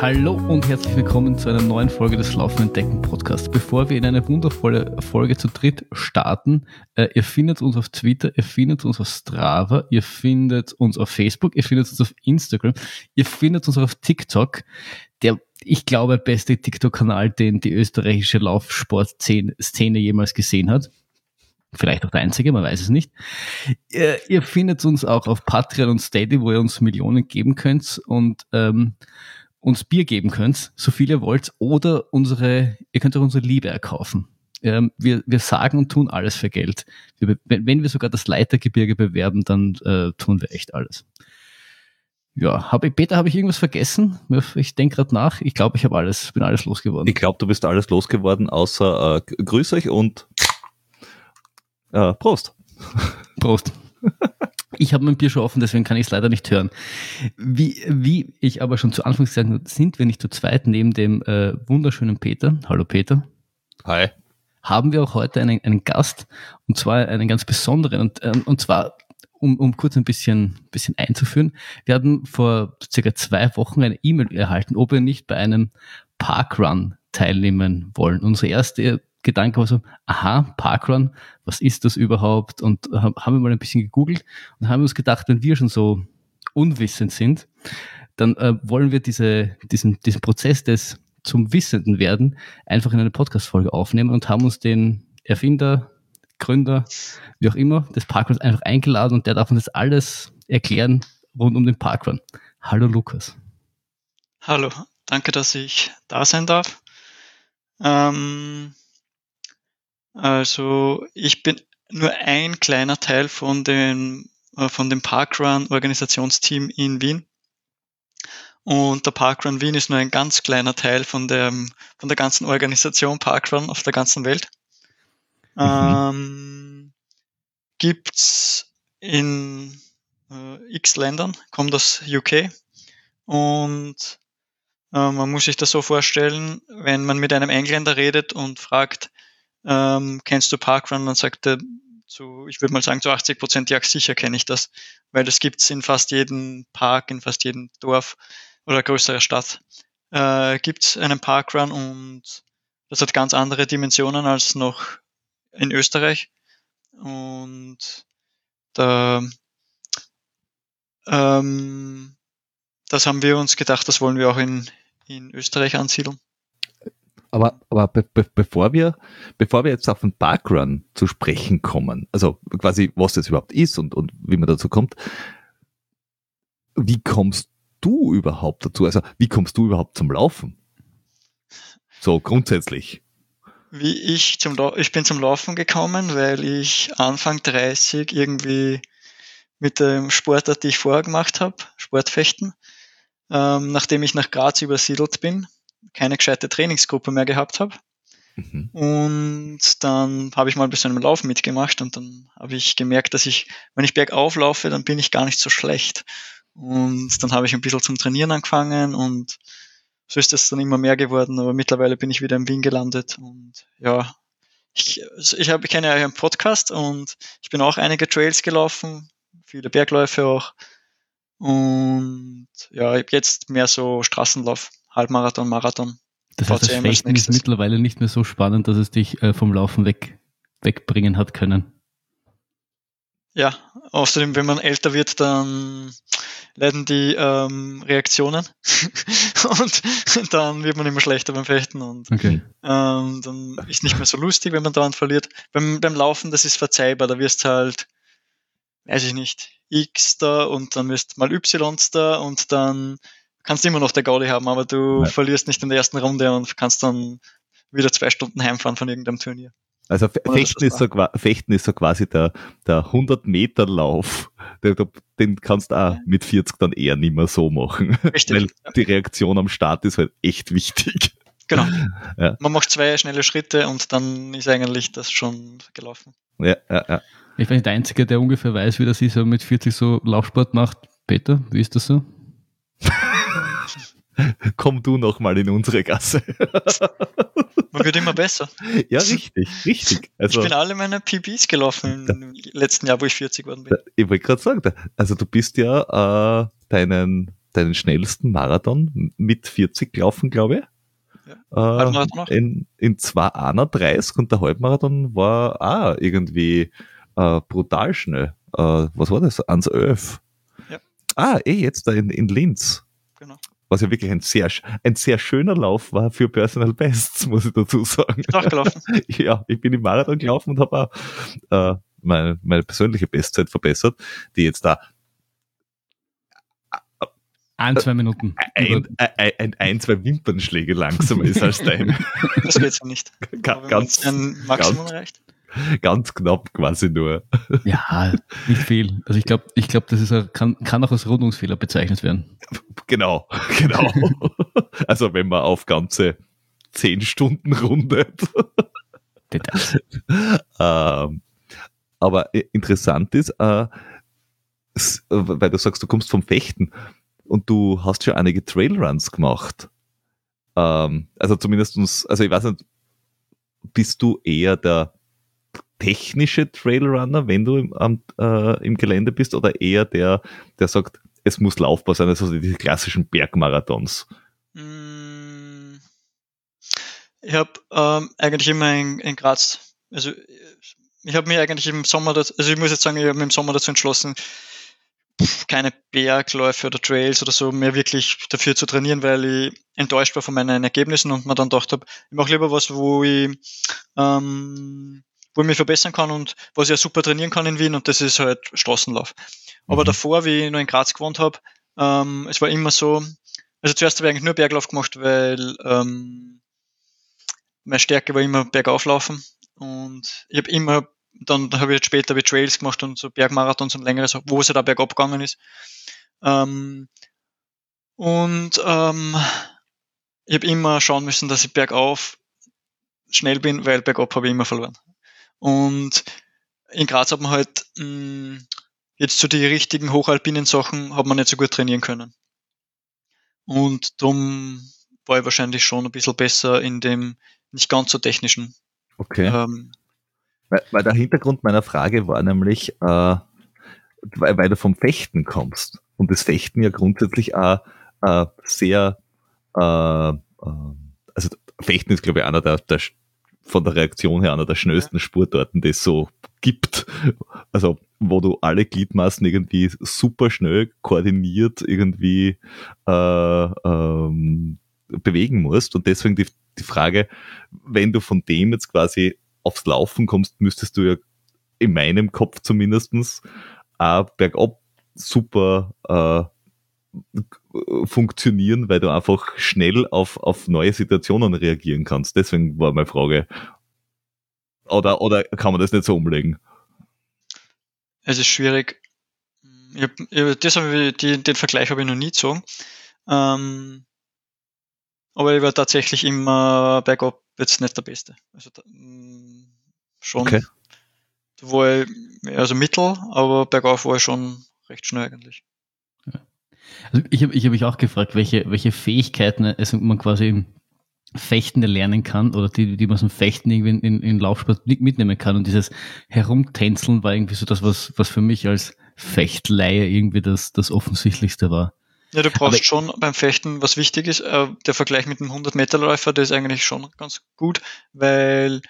Hallo und herzlich willkommen zu einer neuen Folge des Laufenden Decken Podcasts. Bevor wir in eine wundervolle Folge zu dritt starten, äh, ihr findet uns auf Twitter, ihr findet uns auf Strava, ihr findet uns auf Facebook, ihr findet uns auf Instagram, ihr findet uns auf TikTok. Der, ich glaube, beste TikTok-Kanal, den die österreichische Laufsport-Szene jemals gesehen hat. Vielleicht auch der einzige, man weiß es nicht. Ihr, ihr findet uns auch auf Patreon und Steady, wo ihr uns Millionen geben könnt und ähm, uns Bier geben könnt, so viel ihr wollt, oder unsere, ihr könnt auch unsere Liebe erkaufen. Ähm, wir, wir sagen und tun alles für Geld. Wir, wenn wir sogar das Leitergebirge bewerben, dann äh, tun wir echt alles. Ja, habe ich, Peter, habe ich irgendwas vergessen? Ich denke gerade nach. Ich glaube, ich habe alles, bin alles losgeworden. Ich glaube, du bist alles losgeworden, außer äh, grüß euch und äh, Prost. Prost. Ich habe mein Bier schon offen, deswegen kann ich es leider nicht hören. Wie, wie ich aber schon zu Anfang gesagt habe, sind wir nicht zu zweit neben dem äh, wunderschönen Peter. Hallo Peter. Hi. Haben wir auch heute einen, einen Gast und zwar einen ganz besonderen und, ähm, und zwar um, um kurz ein bisschen, bisschen einzuführen. Wir hatten vor circa zwei Wochen eine E-Mail erhalten, ob wir nicht bei einem Parkrun teilnehmen wollen. Unsere erste Gedanke war so, aha, Parkrun, was ist das überhaupt? Und haben wir mal ein bisschen gegoogelt und haben uns gedacht, wenn wir schon so unwissend sind, dann äh, wollen wir diese, diesen, diesen Prozess des zum Wissenden werden einfach in eine Podcast-Folge aufnehmen und haben uns den Erfinder, Gründer, wie auch immer, des Parkruns einfach eingeladen und der darf uns jetzt alles erklären rund um den Parkrun. Hallo Lukas. Hallo, danke, dass ich da sein darf. Ähm, also ich bin nur ein kleiner Teil von dem, äh, von dem Parkrun-Organisationsteam in Wien. Und der Parkrun Wien ist nur ein ganz kleiner Teil von der, von der ganzen Organisation Parkrun auf der ganzen Welt. Mhm. Ähm, gibt's in äh, x Ländern, kommt aus UK und äh, man muss sich das so vorstellen, wenn man mit einem Engländer redet und fragt, ähm, kennst du Parkrun? Dann sagt er zu, ich würde mal sagen, zu 80 Prozent, ja, sicher kenne ich das, weil das gibt's in fast jedem Park, in fast jedem Dorf oder größerer Stadt. Äh, gibt's einen Parkrun und das hat ganz andere Dimensionen als noch in Österreich. Und da, ähm, das haben wir uns gedacht, das wollen wir auch in, in Österreich ansiedeln. Aber, aber be be bevor, wir, bevor wir jetzt auf den Parkrun zu sprechen kommen, also quasi was das überhaupt ist und, und wie man dazu kommt, wie kommst du überhaupt dazu? Also wie kommst du überhaupt zum Laufen? So grundsätzlich. Wie ich zum ich bin zum Laufen gekommen, weil ich Anfang 30 irgendwie mit dem Sportart, die ich vorher gemacht habe, Sportfechten, ähm, nachdem ich nach Graz übersiedelt bin, keine gescheite Trainingsgruppe mehr gehabt habe. Mhm. Und dann habe ich mal ein bisschen im Laufen mitgemacht und dann habe ich gemerkt, dass ich, wenn ich bergauf laufe, dann bin ich gar nicht so schlecht. Und dann habe ich ein bisschen zum Trainieren angefangen und so ist es dann immer mehr geworden, aber mittlerweile bin ich wieder in Wien gelandet und ja, ich, ich, hab, ich kenne ja einen Podcast und ich bin auch einige Trails gelaufen, viele Bergläufe auch und ja, jetzt mehr so Straßenlauf. Halbmarathon, Marathon. Das heißt, das Fechten ist mittlerweile nicht mehr so spannend, dass es dich äh, vom Laufen weg, wegbringen hat können. Ja, außerdem, wenn man älter wird, dann leiden die ähm, Reaktionen und dann wird man immer schlechter beim Fechten und okay. ähm, dann ist nicht mehr so lustig, wenn man dauernd verliert. Beim, beim Laufen, das ist verzeihbar, da wirst halt, weiß ich nicht, X da und dann wirst mal Y da und dann kannst immer noch der Gaudi haben, aber du ja. verlierst nicht in der ersten Runde und kannst dann wieder zwei Stunden heimfahren von irgendeinem Turnier. Also Fechten ist, so, Fechten ist so quasi der, der 100-Meter-Lauf. Den kannst du auch mit 40 dann eher nicht mehr so machen. Richtig. Weil die Reaktion am Start ist halt echt wichtig. Genau. Ja. Man macht zwei schnelle Schritte und dann ist eigentlich das schon gelaufen. Ja, ja, ja. Ich bin der Einzige, der ungefähr weiß, wie das ist, man mit 40 so Laufsport macht. Peter, wie ist das so? komm du noch mal in unsere Gasse. Man wird immer besser. Ja, richtig, richtig. Also, ich bin alle meine PBs gelaufen im letzten Jahr, wo ich 40 geworden bin. Ich wollte gerade sagen, also du bist ja äh, deinen deinen schnellsten Marathon mit 40 gelaufen, glaube ich. Ja. Äh, in, in 2,31 und der Halbmarathon war auch irgendwie äh, brutal schnell. Äh, was war das? 1,11. Ja. Ah, eh, jetzt da in, in Linz. Genau. Was ja wirklich ein sehr, ein sehr schöner Lauf war für Personal Bests, muss ich dazu sagen. Auch gelaufen. ja, ich bin im Marathon gelaufen und habe auch äh, meine, meine persönliche Bestzeit verbessert, die jetzt da ein, zwei Minuten. Ein, ein, ein, ein, zwei Wimpernschläge langsamer ist als deine. Das geht so nicht. Ga, ganz, ein Maximum ganz, erreicht. Ganz knapp quasi nur. Ja, nicht viel. Also ich glaube, ich glaube, das ist ein, kann, kann auch als Rundungsfehler bezeichnet werden. Genau, genau. Also wenn man auf ganze zehn Stunden rundet. Ähm, aber interessant ist, äh, weil du sagst, du kommst vom Fechten und du hast schon einige Trailruns gemacht. Ähm, also zumindestens, also ich weiß nicht, bist du eher der technische Trailrunner, wenn du im, äh, im Gelände bist, oder eher der, der sagt, es muss laufbar sein, also diese klassischen Bergmarathons? Mm, ich habe ähm, eigentlich immer in, in Graz, also ich habe mich eigentlich im Sommer, dazu, also ich muss jetzt sagen, ich habe mich im Sommer dazu entschlossen, keine Bergläufe oder Trails oder so mehr wirklich dafür zu trainieren, weil ich enttäuscht war von meinen Ergebnissen und mir dann gedacht habe, ich mache lieber was, wo ich, ähm, wo ich mich verbessern kann und was ich ja super trainieren kann in Wien und das ist halt Straßenlauf. Aber mhm. davor, wie ich noch in Graz gewohnt habe, ähm, es war immer so, also zuerst habe ich eigentlich nur Berglauf gemacht, weil ähm, meine Stärke war immer Bergauflaufen und ich habe immer dann habe ich jetzt später wie Trails gemacht und so Bergmarathons und längeres, wo es ja da bergab gegangen ist. Ähm, und ähm, ich habe immer schauen müssen, dass ich bergauf schnell bin, weil bergab habe ich immer verloren. Und in Graz hat man halt mh, mm, jetzt zu so die richtigen hochalpinen Sachen hat man nicht so gut trainieren können. Und darum war ich wahrscheinlich schon ein bisschen besser in dem nicht ganz so technischen. Okay. Ähm, weil, weil der Hintergrund meiner Frage war nämlich, äh, weil, weil du vom Fechten kommst und das Fechten ja grundsätzlich auch äh, sehr, äh, äh, also Fechten ist glaube ich einer der, der von der Reaktion her einer der schnellsten Sportarten, die es so gibt. Also wo du alle Gliedmaßen irgendwie super schnell koordiniert irgendwie äh, ähm, bewegen musst. Und deswegen die, die Frage, wenn du von dem jetzt quasi aufs Laufen kommst, müsstest du ja in meinem Kopf zumindestens auch bergab super äh, funktionieren, weil du einfach schnell auf, auf neue Situationen reagieren kannst. Deswegen war meine Frage. Oder, oder kann man das nicht so umlegen? Es ist schwierig. Ich ich, das ich, die, den Vergleich habe ich noch nie gezogen. Ähm, aber ich war tatsächlich immer bergab jetzt nicht der Beste. Also mm, schon okay. war ich, also mittel, aber bergauf war ich schon recht schnell eigentlich. Also ich habe ich hab mich auch gefragt, welche, welche Fähigkeiten also man quasi im Fechten lernen kann oder die, die man zum Fechten irgendwie in, in, in Laufsport mitnehmen kann. Und dieses Herumtänzeln war irgendwie so das, was, was für mich als Fechtleihe irgendwie das, das Offensichtlichste war. Ja, du brauchst Aber schon beim Fechten, was wichtig ist, äh, der Vergleich mit einem 100-Meter-Läufer, der ist eigentlich schon ganz gut, weil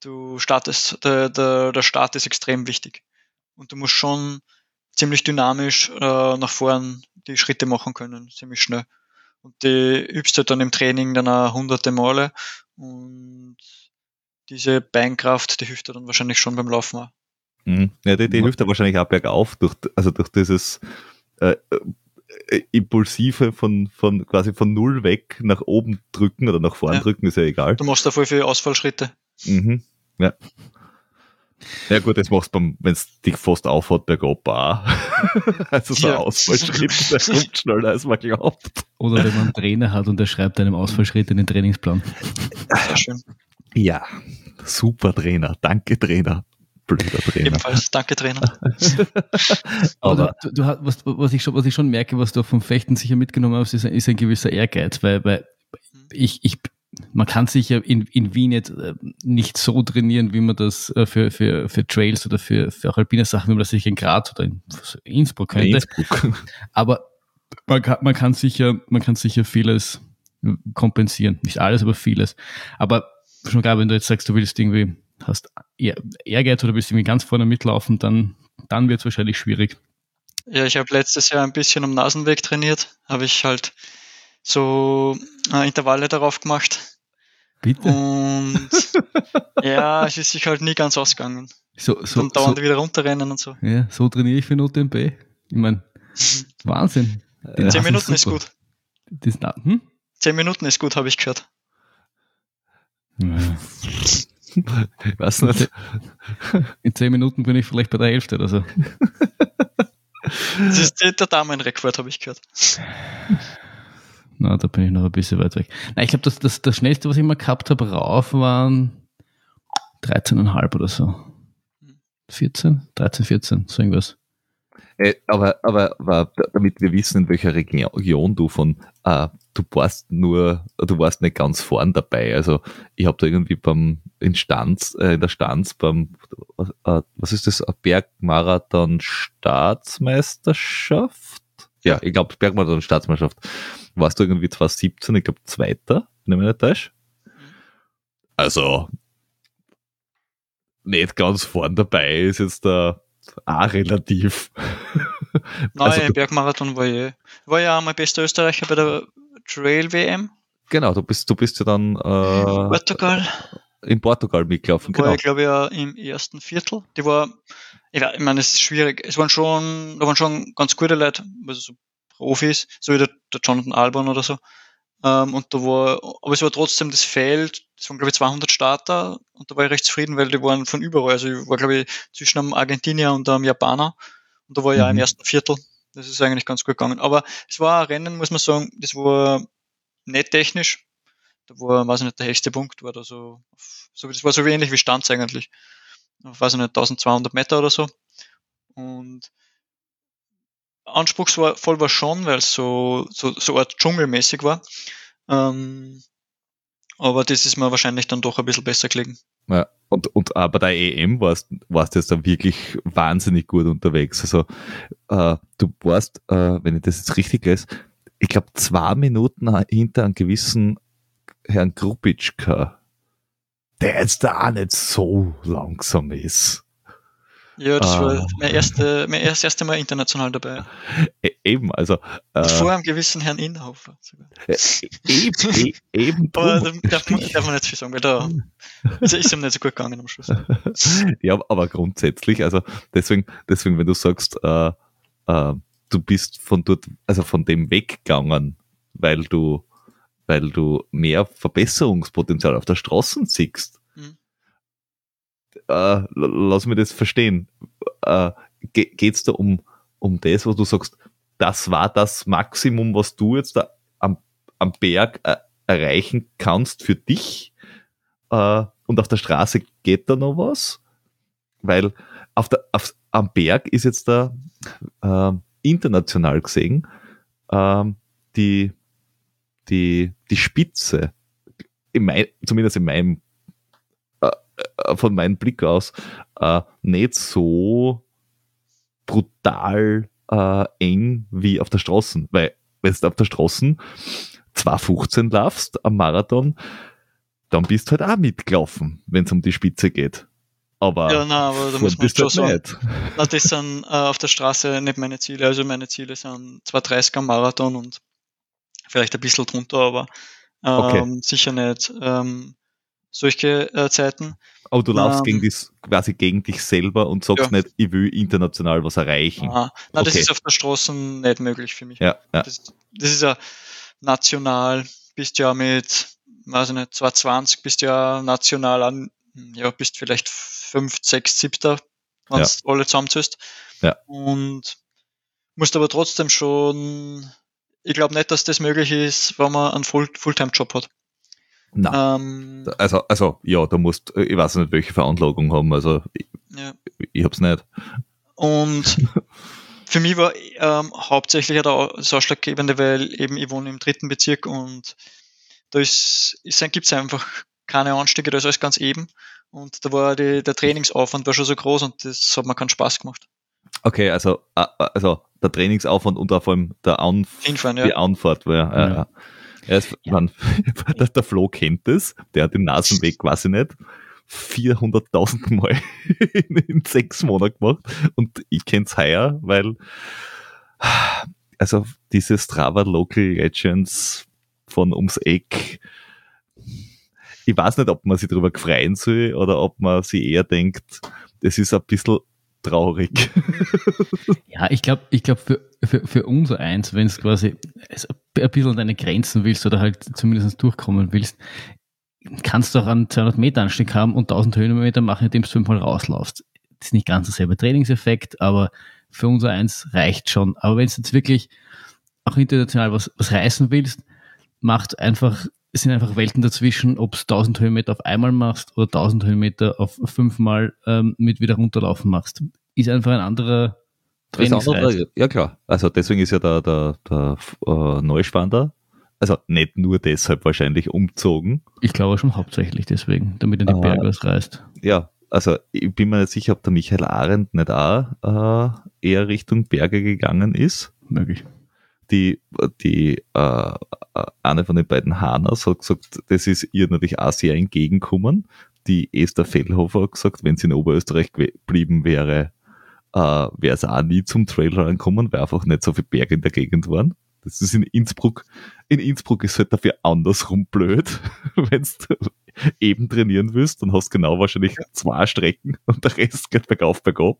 du startest, der, der, der Start ist extrem wichtig. Und du musst schon ziemlich dynamisch äh, nach vorn die Schritte machen können, ziemlich schnell. Und die übst du dann im Training dann auch hunderte Male und diese Beinkraft, die hilft dann wahrscheinlich schon beim Laufen auch. Mhm. Ja, die, die hilft dir wahrscheinlich auch bergauf, durch, also durch dieses äh, äh, Impulsive von, von quasi von null weg nach oben drücken oder nach vorn ja. drücken, ist ja egal. Du machst da voll viele Ausfallschritte. Mhm. Ja. Ja gut, das machst du, wenn es dich fast aufhat, bergab auch. also so ja. ein Ausfallschritt, der kommt schneller als man glaubt. Oder wenn man einen Trainer hat und der schreibt einem Ausfallschritt in den Trainingsplan. Sehr schön. Ja, super Trainer. Danke Trainer blöder Trainer. Ebenfalls, danke Trainer. Aber du, du, was, was, ich schon, was ich schon merke, was du vom Fechten sicher mitgenommen hast, ist ein, ist ein gewisser Ehrgeiz, weil, weil ich, ich, man kann sich ja in, in Wien jetzt äh, nicht so trainieren, wie man das äh, für, für, für Trails oder für, für auch alpine Sachen, wie man das sich in Graz oder in Innsbruck könnte. Innsbruck. Aber man kann, man kann sicher, man kann sicher vieles kompensieren. Nicht alles, aber vieles. Aber schon gerade, wenn du jetzt sagst, du willst irgendwie, hast Ehrgeiz oder willst irgendwie ganz vorne mitlaufen, dann, dann wird es wahrscheinlich schwierig. Ja, ich habe letztes Jahr ein bisschen am Nasenweg trainiert, habe ich halt so äh, Intervalle darauf gemacht. Bitte? Und ja, es ist sich halt nie ganz ausgegangen. So, so, Dann dauernd so, wieder runterrennen und so. ja, so trainiere ich für eine UTMB. Ich meine, Wahnsinn. In Ja, zehn Minuten ist super. gut. Das, hm? Zehn Minuten ist gut, habe ich gehört. Ja. Ich weiß nicht. In zehn Minuten bin ich vielleicht bei der Hälfte oder so. Das ist der der Damenrekord, habe ich gehört. Na, da bin ich noch ein bisschen weit weg. Na, ich glaube, das, das, das schnellste, was ich mal gehabt habe, rauf waren 13,5 oder so. 14? 13, 14, so irgendwas. Äh, aber, aber, aber damit wir wissen, in welcher Region du von, äh, du warst nur, du warst nicht ganz vorn dabei. Also ich habe da irgendwie beim in Stanz, äh, in der Stanz beim, äh, was ist das, Bergmarathon Staatsmeisterschaft? Ja, ich glaube Bergmarathon Staatsmeisterschaft. Warst du irgendwie 2017, ich glaube Zweiter, wenn ich mich nicht täusche. Also nicht ganz vorn dabei ist jetzt da auch relativ. Nein, Also Bergmarathon war ich, war ja einmal bester Österreicher bei der Trail WM. Genau, du bist, du bist ja dann äh, Portugal. in Portugal mitgelaufen. war Genau. ich glaube ja im ersten Viertel. Die war, ich, ich meine, es ist schwierig. Es waren schon, da waren schon ganz gute Leute, also so Profis, so wie der, der Jonathan Albon oder so. Ähm, und da war, aber es war trotzdem das Feld, es waren glaube ich 200 Starter und da war ich recht zufrieden, weil die waren von überall. Also ich war glaube ich zwischen einem Argentinier und einem Japaner und da war ich auch im Mhm. ersten Viertel. Das ist eigentlich ganz gut gegangen. Aber es war ein Rennen, muss man sagen, das war nicht technisch. Da war, weiß ich nicht, der höchste Punkt war da so, so das war so ähnlich wie Stanz eigentlich. Weiß ich nicht, 1200 Meter oder so. Und anspruchsvoll war schon, weil es so, so, so Art dschungelmäßig war. Ähm, aber das ist mir wahrscheinlich dann doch ein bisschen besser gelegen. Ja, und, und auch bei der EM warst, warst du jetzt dann wirklich wahnsinnig gut unterwegs. Also äh, du warst, äh, wenn ich das jetzt richtig lese, ich glaube zwei Minuten hinter einem gewissen Herrn Grubitschka, der jetzt da auch nicht so langsam ist. Ja, das Ah. war mein, erste, mein erst- erste Mal international dabei. E eben, also äh, vor einem gewissen Herrn Inhofer. sogar. äh, eben, e- eben Aber drum. da darf man, darf man nicht viel sagen, weil da also ist ihm nicht so gut gegangen am Schluss. Ja, aber grundsätzlich, also deswegen, deswegen, wenn du sagst, äh, äh, du bist von dort, also von dem weggegangen, weil du, weil du mehr Verbesserungspotenzial auf der Straße siehst, Mhm. äh, lass mir das verstehen. Äh, ge geht's da um, um das, wo du sagst, das war das Maximum, was du jetzt da am, am Berg äh, erreichen kannst für dich? Äh, und auf der Straße geht da noch was? Weil auf der, auf, am Berg ist jetzt da äh, international gesehen ähm, die, die, die Spitze, in mein, zumindest in meinem, äh, äh, von meinem Blick aus, äh, nicht so brutal äh, eng wie auf der Straße. Weil, wenn du auf der Straße 2,15 laufst am Marathon, dann bist du halt auch mitgelaufen, wenn es um die Spitze geht. Aber Ja, na, aber da muss man schon halt sagen, na, das sind äh, auf der Straße nicht meine Ziele. Also meine Ziele sind 230 am Marathon und vielleicht ein bisschen drunter, aber ähm, Okay. sicher nicht ähm, solche äh, Zeiten. Aber du laufst Ähm, gegen dis, quasi gegen dich selber und sagst Ja. nicht, ich will international was erreichen. Ah, na, das Okay. ist auf der Straße nicht möglich für mich. Ja, ja. Das, das ist ja national, bist ja mit, weiß ich nicht, 220, bist ja national an, ja, bist vielleicht 5, 6, 7, wenn Ja. alle zusammenzählst. Ja. Und musst aber trotzdem schon, ich glaube nicht, dass das möglich ist, wenn man einen Full- Fulltime-Job hat. Na, Ähm, also, also, ja, da musst, ich weiß nicht, welche Veranlagung haben, also, ich, ja. ich hab's nicht. Und für mich war ähm, hauptsächlich das Ausschlaggebende, weil eben ich wohne im dritten Bezirk und da ist, gibt es einfach keine Anstiege, da ist alles ganz eben. Und da war die, der Trainingsaufwand war schon so groß und das hat mir keinen Spaß gemacht. Okay, also, äh, also, der Trainingsaufwand und auch vor allem der Anf Hinfahren, ja. die Anfahrt. Weil, ja. Ja. Ja. Er ist, man, der, der Flo kennt das, der hat den Nasenweg quasi nicht 400.000 Mal in, in sechs Monaten gemacht und ich kenn's heuer, weil also diese Strava Local Legends von ums Eck, ich weiß nicht, ob man sich darüber gefreien soll oder ob man sich eher denkt, das ist ein bisschen traurig. Ja, ich glaube, ich glaub für, für, für unser eins, wenn es quasi es ein bisschen deine Grenzen willst oder halt zumindest durchkommen willst, kannst du auch einen 200 Meter Anstieg haben und 1000 Höhenmeter machen, indem du fünfmal rauslaufst. Das ist nicht ganz derselbe Trainingseffekt, aber für unser eins reicht schon. Aber wenn du jetzt wirklich auch international was, was reißen willst, macht einfach, es sind einfach Welten dazwischen, ob du 1000 Höhenmeter auf einmal machst oder 1000 Höhenmeter auf fünfmal ähm, mit wieder runterlaufen machst. Ist einfach ein anderer Trainingsreiz. ja klar, also deswegen ist ja der, der, der äh, Neuschwander, also nicht nur deshalb wahrscheinlich umzogen, Ich glaube schon hauptsächlich deswegen, damit er die. Berge ausreißt. ja, also ich bin mir nicht sicher, ob der Michael Arendt nicht auch äh, eher Richtung Berge gegangen ist. Möglich. Die, die äh, äh, eine von den beiden Hanas hat gesagt, das ist ihr natürlich auch sehr entgegenkommen. Die Esther Fellhofer hat gesagt, wenn sie in Oberösterreich geblieben wäre, äh, wäre es auch nie zum Trailrun kommen, weil einfach nicht so viele Berge in der Gegend waren. Das ist in Innsbruck. In Innsbruck ist halt dafür andersrum blöd. Wenn du eben trainieren willst, dann hast du genau wahrscheinlich zwei Strecken und der Rest geht bergauf, bergab.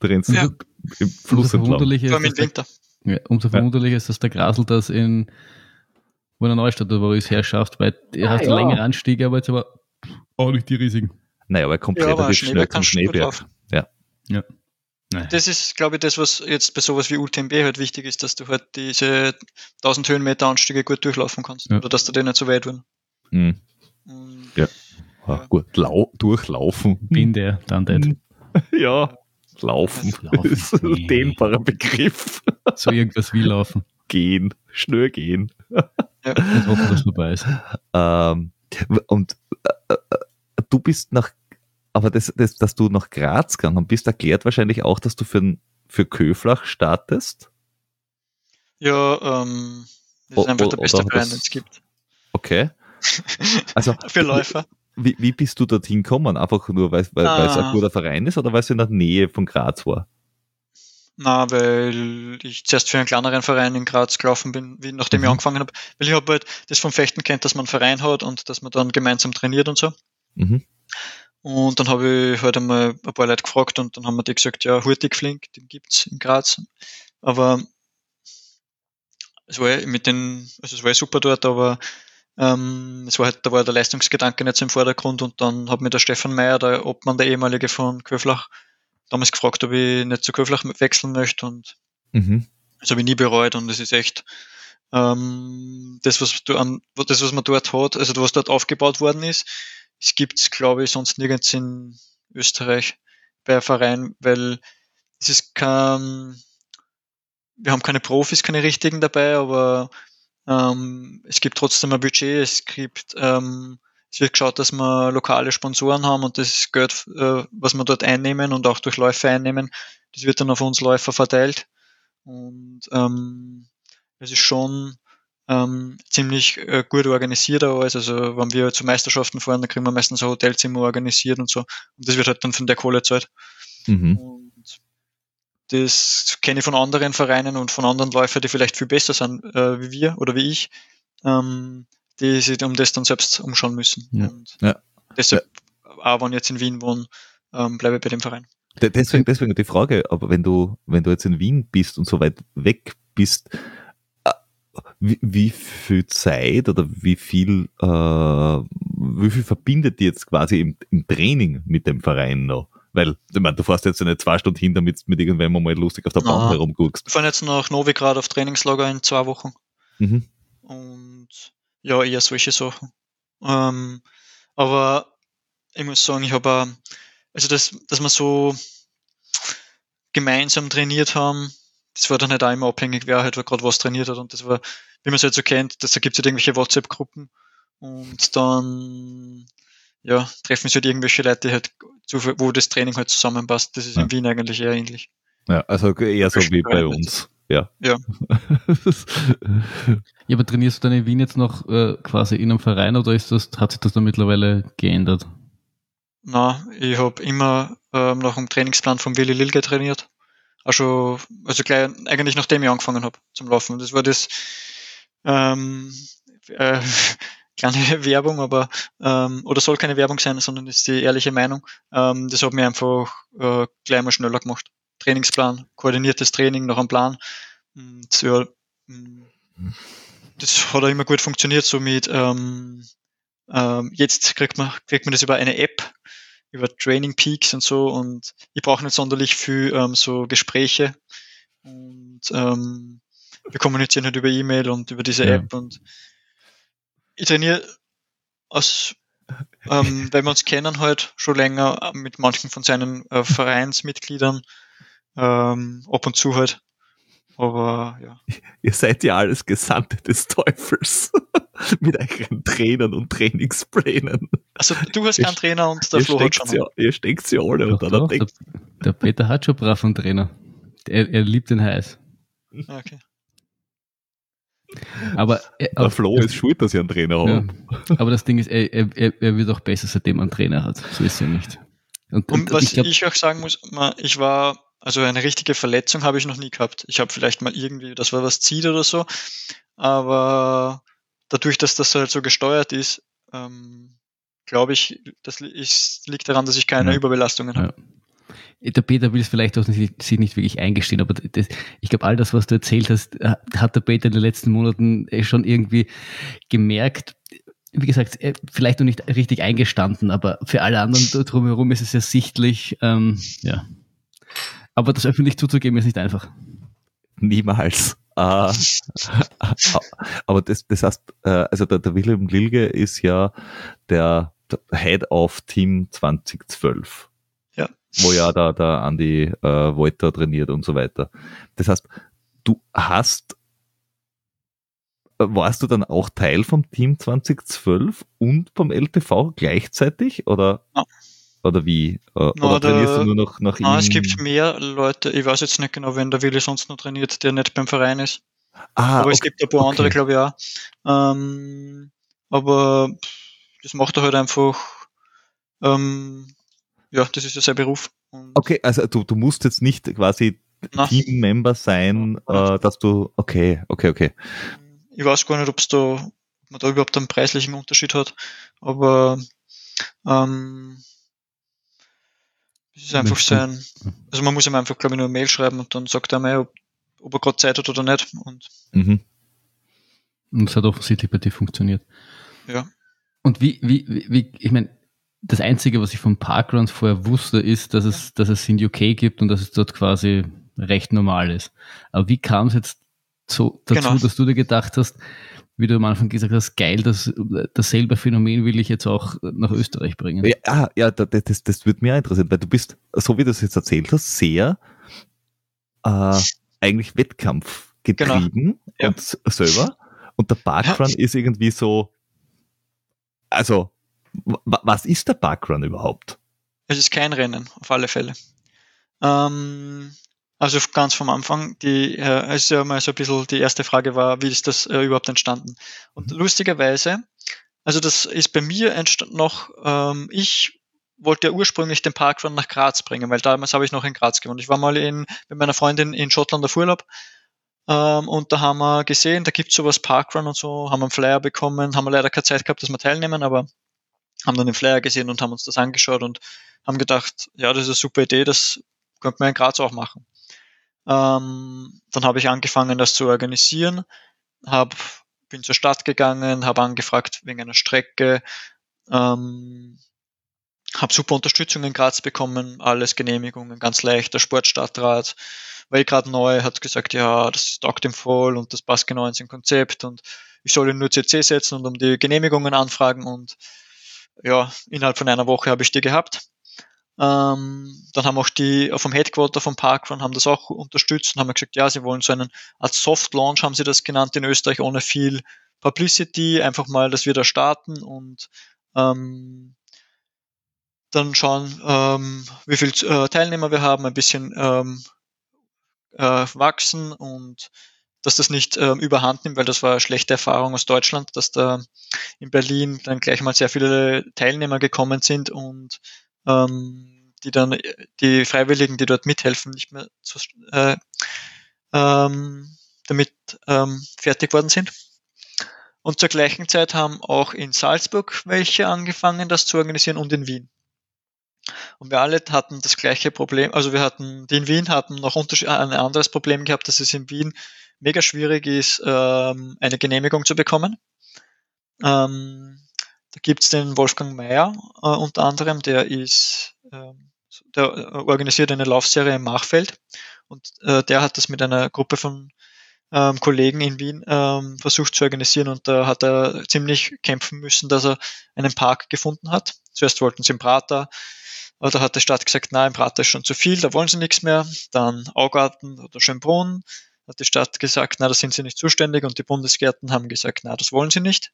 Da rennst du Ja. im Fluss entlang. Vor allem ist, im Winter. Ja, umso verwunderlicher ist, dass der Grasel das in Wiener Neustadt oder wo es herschafft, weil er Ah, hat ja. längere Anstiege, aber jetzt aber auch nicht die riesigen. Naja, aber er kommt Ja, aber relativ Schneeberg schnell zum Schneeberg. laufen. Ja. Das ist, glaube ich, das, was jetzt bei sowas wie UTMB halt wichtig ist, dass du halt diese 1000 Höhenmeter Anstiege gut durchlaufen kannst. Ja. Oder dass du dir nicht so weit werden. Mhm. Und Ja. Ah, gut, lau durchlaufen. Bin der, dann dead. Ja, laufen. Laufen. ist ein dehnbarer Begriff. So irgendwas wie laufen. Gehen, schnell gehen. Und hoffen, dass es vorbei ist. Ähm, und äh, äh, du bist nach, aber das, das, dass du nach Graz gegangen bist, erklärt wahrscheinlich auch, dass du für, für Köflach startest. Ja, ähm, das ist einfach o- der beste Verein, den es gibt. Okay. Also, Für Läufer. wie, wie bist du dorthin gekommen? Einfach nur, weil, weil, weil es ein Ah. guter Verein ist oder weil es in der Nähe von Graz war? Na, weil ich zuerst für einen kleineren Verein in Graz gelaufen bin, wie, nachdem ich Mhm. angefangen habe. Weil ich habe halt das vom Fechten kennt, dass man einen Verein hat und dass man dann gemeinsam trainiert und so. Mhm. Und dann habe ich halt einmal ein paar Leute gefragt und dann haben wir die gesagt, ja, Hurtig Flink, den gibt's in Graz. Aber es war ja mit den, also es war ja super dort, aber ähm, es war halt, da war der Leistungsgedanke nicht so im Vordergrund und dann hat mir der Stefan Meyer, der Obmann, der ehemalige von Köflach, damals gefragt, ob ich nicht zu Köflach wechseln möchte und Mhm. das habe ich nie bereut und es ist echt ähm, das, was du an, das, was man dort hat, also was dort aufgebaut worden ist, es gibt's, glaube ich, sonst nirgends in Österreich bei Verein, weil es ist kein, wir haben keine Profis, keine richtigen dabei, aber ähm, es gibt trotzdem ein Budget, es gibt, ähm, es wird geschaut, dass wir lokale Sponsoren haben und das Geld, äh, was wir dort einnehmen und auch durch Läufe einnehmen, das wird dann auf uns Läufer verteilt. Und ähm, es ist schon ähm, ziemlich äh, gut organisiert alles. Also wenn wir zu Meisterschaften fahren, dann kriegen wir meistens ein Hotelzimmer organisiert und so. Und das wird halt dann von der Kohle zahlt. Mhm. Und das kenne ich von anderen Vereinen und von anderen Läufern, die vielleicht viel besser sind äh, wie wir oder wie ich, ähm, die sich um das dann selbst umschauen müssen. Ja. Und Ja. deshalb, auch wenn ich jetzt in Wien wohne, ähm, bleibe ich bei dem Verein. De- Deswegen, deswegen die Frage, aber wenn du, wenn du jetzt in Wien bist und so weit weg bist, äh, wie, wie viel Zeit oder wie viel, äh, wie viel verbindet die jetzt quasi im, im Training mit dem Verein noch? Weil, ich meine, du fährst jetzt ja nicht zwei Stunden hin, damit du mit irgendwem mal lustig auf der Bahn Ah. herumguckst. Wir fahren jetzt nach Novigrad auf Trainingslager in zwei Wochen. Mhm. Und ja, eher solche Sachen. Ähm, aber ich muss sagen, ich habe also das, dass wir so gemeinsam trainiert haben, das war dann halt auch immer abhängig, wer halt gerade was trainiert hat. Und das war, wie man es halt so kennt, dass da gibt es halt irgendwelche WhatsApp-Gruppen und dann ja, treffen sich halt irgendwelche Leute, die halt wo das Training halt zusammenpasst. Das ist in Wien eigentlich eher ähnlich. Ja, also eher so wie bei uns. Ja. Ja. ja, aber trainierst du dann in Wien jetzt noch äh, quasi in einem Verein oder ist das, hat sich das dann mittlerweile geändert? Na, ich habe immer ähm, nach dem Trainingsplan von Willi Lilge trainiert. Also, also gleich eigentlich nachdem ich angefangen habe zum Laufen. Das war das ähm, äh, kleine Werbung, aber ähm, oder soll keine Werbung sein, sondern ist die ehrliche Meinung. Ähm, das hat mir einfach äh, gleich mal schneller gemacht. Trainingsplan, koordiniertes Training nach einem Plan. Das, ja, das hat auch immer gut funktioniert, so mit ähm, ähm, jetzt kriegt man, kriegt man das über eine App, über Training Peaks und so und ich brauche nicht sonderlich viel ähm, so Gespräche und ähm, wir kommunizieren halt über E-Mail und über diese ja. App und ich trainiere aus, ähm, weil wir uns kennen halt schon länger mit manchen von seinen äh, Vereinsmitgliedern ähm, ab und zu halt. Aber ja. Ihr seid ja alles Gesandte des Teufels. Mit euren Trainern und Trainingsplänen. Also du hast keinen Trainer und der Flo hat schon. Ja, ihr steckt sie alle doch, unter doch, der, der Peter hat schon brav einen Trainer. Er, er liebt den heiß. Okay. Aber, äh, der Flo ist schuld, dass ihr einen Trainer haben. Ja. Aber das Ding ist, er, er, er wird auch besser, seitdem er einen Trainer hat. So ist er nicht. Und, und, und was ich, glaub, ich, auch sagen muss, ich war also eine richtige Verletzung habe ich noch nie gehabt. Ich habe vielleicht mal irgendwie, das war was zieht oder so, aber dadurch, dass das halt so gesteuert ist, ähm, glaube ich, das liegt daran, dass ich keine ja. Überbelastungen habe. Ja. Der Peter will es vielleicht auch nicht, sich nicht wirklich eingestehen, aber das, ich glaube, all das, was du erzählt hast, hat der Peter in den letzten Monaten eh schon irgendwie gemerkt. Wie gesagt, eh, vielleicht noch nicht richtig eingestanden, aber für alle anderen drumherum ist es ersichtlich, ähm, ja. Aber das öffentlich zuzugeben ist nicht einfach. Niemals. Uh, aber das, das heißt, äh, also der, der Wilhelm Lilge ist ja der, der Head of Team 2012. Ja. Wo ja da der Andy äh, Wolter trainiert und so weiter. Das heißt, du hast warst du dann auch Teil vom Team 2012 und beim LTV gleichzeitig oder? Oder wie? Oder Na, trainierst du nur noch nach ihm? es gibt mehr Leute, ich weiß jetzt nicht genau, wenn der Willi sonst noch trainiert, der nicht beim Verein ist. Ah, aber okay. es gibt ein paar okay. andere, glaube ich, auch. Ähm, aber das macht er halt einfach, ähm, ja, das ist ja sein Beruf. Und okay, also du, du musst jetzt nicht quasi Teammember sein, äh, dass du, okay, okay, okay. Ich weiß gar nicht, ob es da, ob man da überhaupt einen preislichen Unterschied hat, aber ähm, es ist einfach so ein, also man muss ihm einfach, glaube ich, nur eine Mail schreiben und dann sagt er mir, ob, ob er gerade Zeit hat oder nicht. Und, mhm. und es hat offensichtlich bei dir funktioniert. Ja. Und wie, wie, wie, ich meine, das Einzige, was ich von Parkruns vorher wusste, ist, dass es, dass es in UK gibt und dass es dort quasi recht normal ist. Aber wie kam es jetzt so dazu, genau. dass du dir gedacht hast, wie du am Anfang gesagt hast, geil, dass dasselbe Phänomen will ich jetzt auch nach Österreich bringen. Ja, ah, ja das, das, das würde mich auch interessieren, weil du bist, so wie du es jetzt erzählt hast, sehr äh, eigentlich Wettkampf getrieben genau. ja. und selber. Und der Parkrun ja. ist irgendwie so, also, was ist der Parkrun überhaupt? Es ist kein Rennen, auf alle Fälle. Ähm, also ganz vom Anfang, die, äh, also ja mal so ein bisschen die erste Frage war, wie ist das äh, überhaupt entstanden? Und mhm. lustigerweise, also das ist bei mir entstanden noch, ähm, ich wollte ja ursprünglich den Parkrun nach Graz bringen, weil damals habe ich noch in Graz gewohnt. Ich war mal in, mit meiner Freundin in Schottland auf Urlaub ähm, und da haben wir gesehen, da gibt's sowas Parkrun und so, haben einen Flyer bekommen, haben wir leider keine Zeit gehabt, dass wir teilnehmen, aber haben dann den Flyer gesehen und haben uns das angeschaut und haben gedacht, ja, das ist eine super Idee, das könnte man in Graz auch machen. Ähm, dann habe ich angefangen, das zu organisieren, hab, bin zur Stadt gegangen, habe angefragt wegen einer Strecke, ähm, habe super Unterstützung in Graz bekommen, alles Genehmigungen, ganz leicht. Der Sportstadtrat eh gerade neu, hat gesagt, ja, das taugt ihm voll und das passt genau in sein Konzept und ich soll ihn nur CC setzen und um die Genehmigungen anfragen und ja, innerhalb von einer Woche habe ich die gehabt. Ähm, dann haben auch die vom Headquarter vom Parkrun haben das auch unterstützt und haben gesagt, ja, sie wollen so einen Art Soft Launch, haben sie das genannt in Österreich, ohne viel Publicity, einfach mal, dass wir da starten und ähm, dann schauen, ähm, wie viel äh, Teilnehmer wir haben, ein bisschen ähm, äh, wachsen und dass das nicht äh, überhand nimmt, weil das war eine schlechte Erfahrung aus Deutschland, dass da in Berlin dann gleich mal sehr viele Teilnehmer gekommen sind und ähm, die dann die Freiwilligen, die dort mithelfen, nicht mehr zu, äh, ähm, damit ähm, fertig worden sind. Und zur gleichen Zeit haben auch in Salzburg welche angefangen, das zu organisieren und in Wien. Und wir alle hatten das gleiche Problem. Also wir hatten, die in Wien hatten noch Unterschied, ein anderes Problem gehabt, dass es in Wien mega schwierig ist, ähm, eine Genehmigung zu bekommen. Ähm, da gibt's den Wolfgang Mayer äh, unter anderem, der ist, äh, der organisiert eine Laufserie im Machfeld und äh, der hat das mit einer Gruppe von ähm, Kollegen in Wien ähm, versucht zu organisieren und da hat er ziemlich kämpfen müssen, dass er einen Park gefunden hat. Zuerst wollten sie im Prater, aber da hat die Stadt gesagt, nein, im Prater ist schon zu viel, da wollen sie nichts mehr. Dann Augarten oder Schönbrunn hat die Stadt gesagt, na, da sind sie nicht zuständig und die Bundesgärten haben gesagt, na, das wollen sie nicht.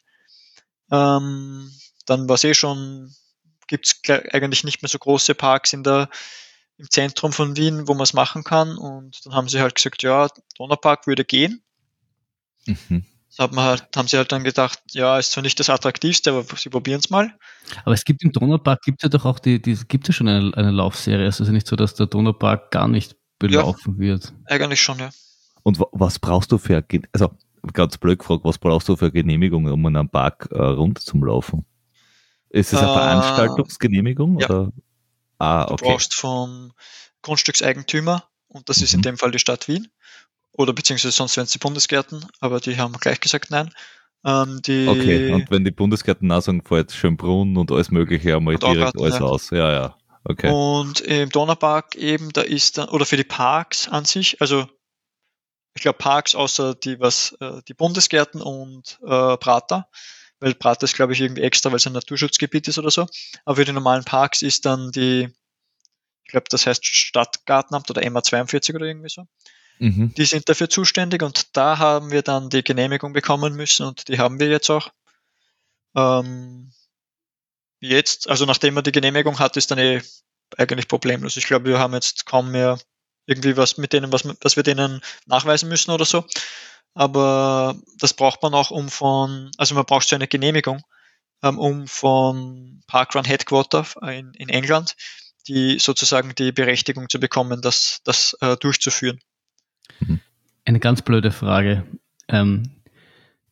Ähm, dann war es eh schon, gibt es eigentlich nicht mehr so große Parks in der, im Zentrum von Wien, wo man es machen kann. Und dann haben sie halt gesagt, ja, Donaupark würde gehen. Mhm. Das haben, halt, haben sie halt dann gedacht, ja, ist zwar nicht das Attraktivste, aber sie probieren es mal. Aber es gibt im Donaupark, gibt es ja doch auch die, die gibt es ja schon eine, eine Laufserie. Es ist ja nicht so, dass der Donaupark gar nicht belaufen ja, wird. Eigentlich schon, ja. Und was brauchst du für, also ganz blöd gefragt, was brauchst du für Genehmigung, um in einem Park äh, rund zum Laufen? Ist es eine äh, Veranstaltungsgenehmigung? Ja. Oder? Ah, okay. Du brauchst vom Grundstückseigentümer, und das ist in mhm. dem Fall die Stadt Wien, oder beziehungsweise sonst wären es die Bundesgärten, aber die haben gleich gesagt nein. Ähm, okay, und wenn die Bundesgärten auch sagen, fällt Schönbrunn und alles Mögliche einmal direkt alles ja. aus. Ja, ja. Okay. Und im Donaupark eben, da ist dann, oder für die Parks an sich, also ich glaube Parks außer die was, äh, die Bundesgärten und äh, Prater, weil Prater ist glaube ich irgendwie extra, weil es ein Naturschutzgebiet ist oder so. Aber für die normalen Parks ist dann die, ich glaube das heißt Stadtgartenamt oder MA42 oder irgendwie so. Mhm. Die sind dafür zuständig und da haben wir dann die Genehmigung bekommen müssen und die haben wir jetzt auch. Ähm, jetzt, also nachdem man die Genehmigung hat, ist dann eh eigentlich problemlos. Ich glaube, wir haben jetzt kaum mehr irgendwie was mit denen, was, was wir denen nachweisen müssen oder so. Aber das braucht man auch, um von, also man braucht so eine Genehmigung, ähm, um von Parkrun Headquarter in, in England die sozusagen die Berechtigung zu bekommen, das, das äh, durchzuführen. Eine ganz blöde Frage. Ähm,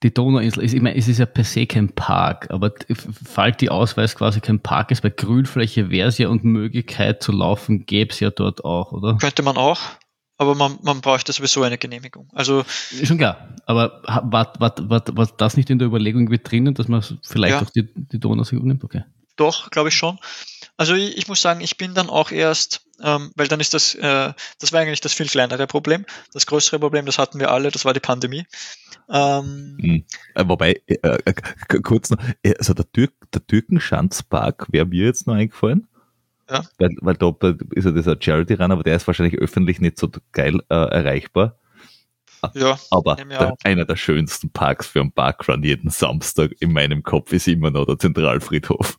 die Donauinsel ist, ich meine, es ist ja per se kein Park, aber fällt die Ausweis quasi kein Park ist, weil Grünfläche wäre es ja und Möglichkeit zu laufen gäbe es ja dort auch, oder? Könnte man auch, aber man, man bräuchte sowieso eine Genehmigung. Also schon klar, aber war, war, war, war das nicht in der Überlegung mit drinnen, dass man vielleicht ja. auch die, die Donau sich übernimmt? Okay. Doch, glaube ich schon. Also ich, ich, muss sagen, ich bin dann auch erst, ähm, weil dann ist das, äh, das war eigentlich das viel kleinere Problem. Das größere Problem, das hatten wir alle, das war die Pandemie. Ähm, hm. äh, wobei, äh, äh kurz noch, äh, also der, Türk, der Türkenschanzpark wäre mir jetzt noch eingefallen. Ja. Weil, weil da ist ja dieser Charity-Run, aber der ist wahrscheinlich öffentlich nicht so geil äh, erreichbar. Ja, aber der, einer der schönsten Parks für einen Parkrun jeden Samstag in meinem Kopf ist immer noch der Zentralfriedhof.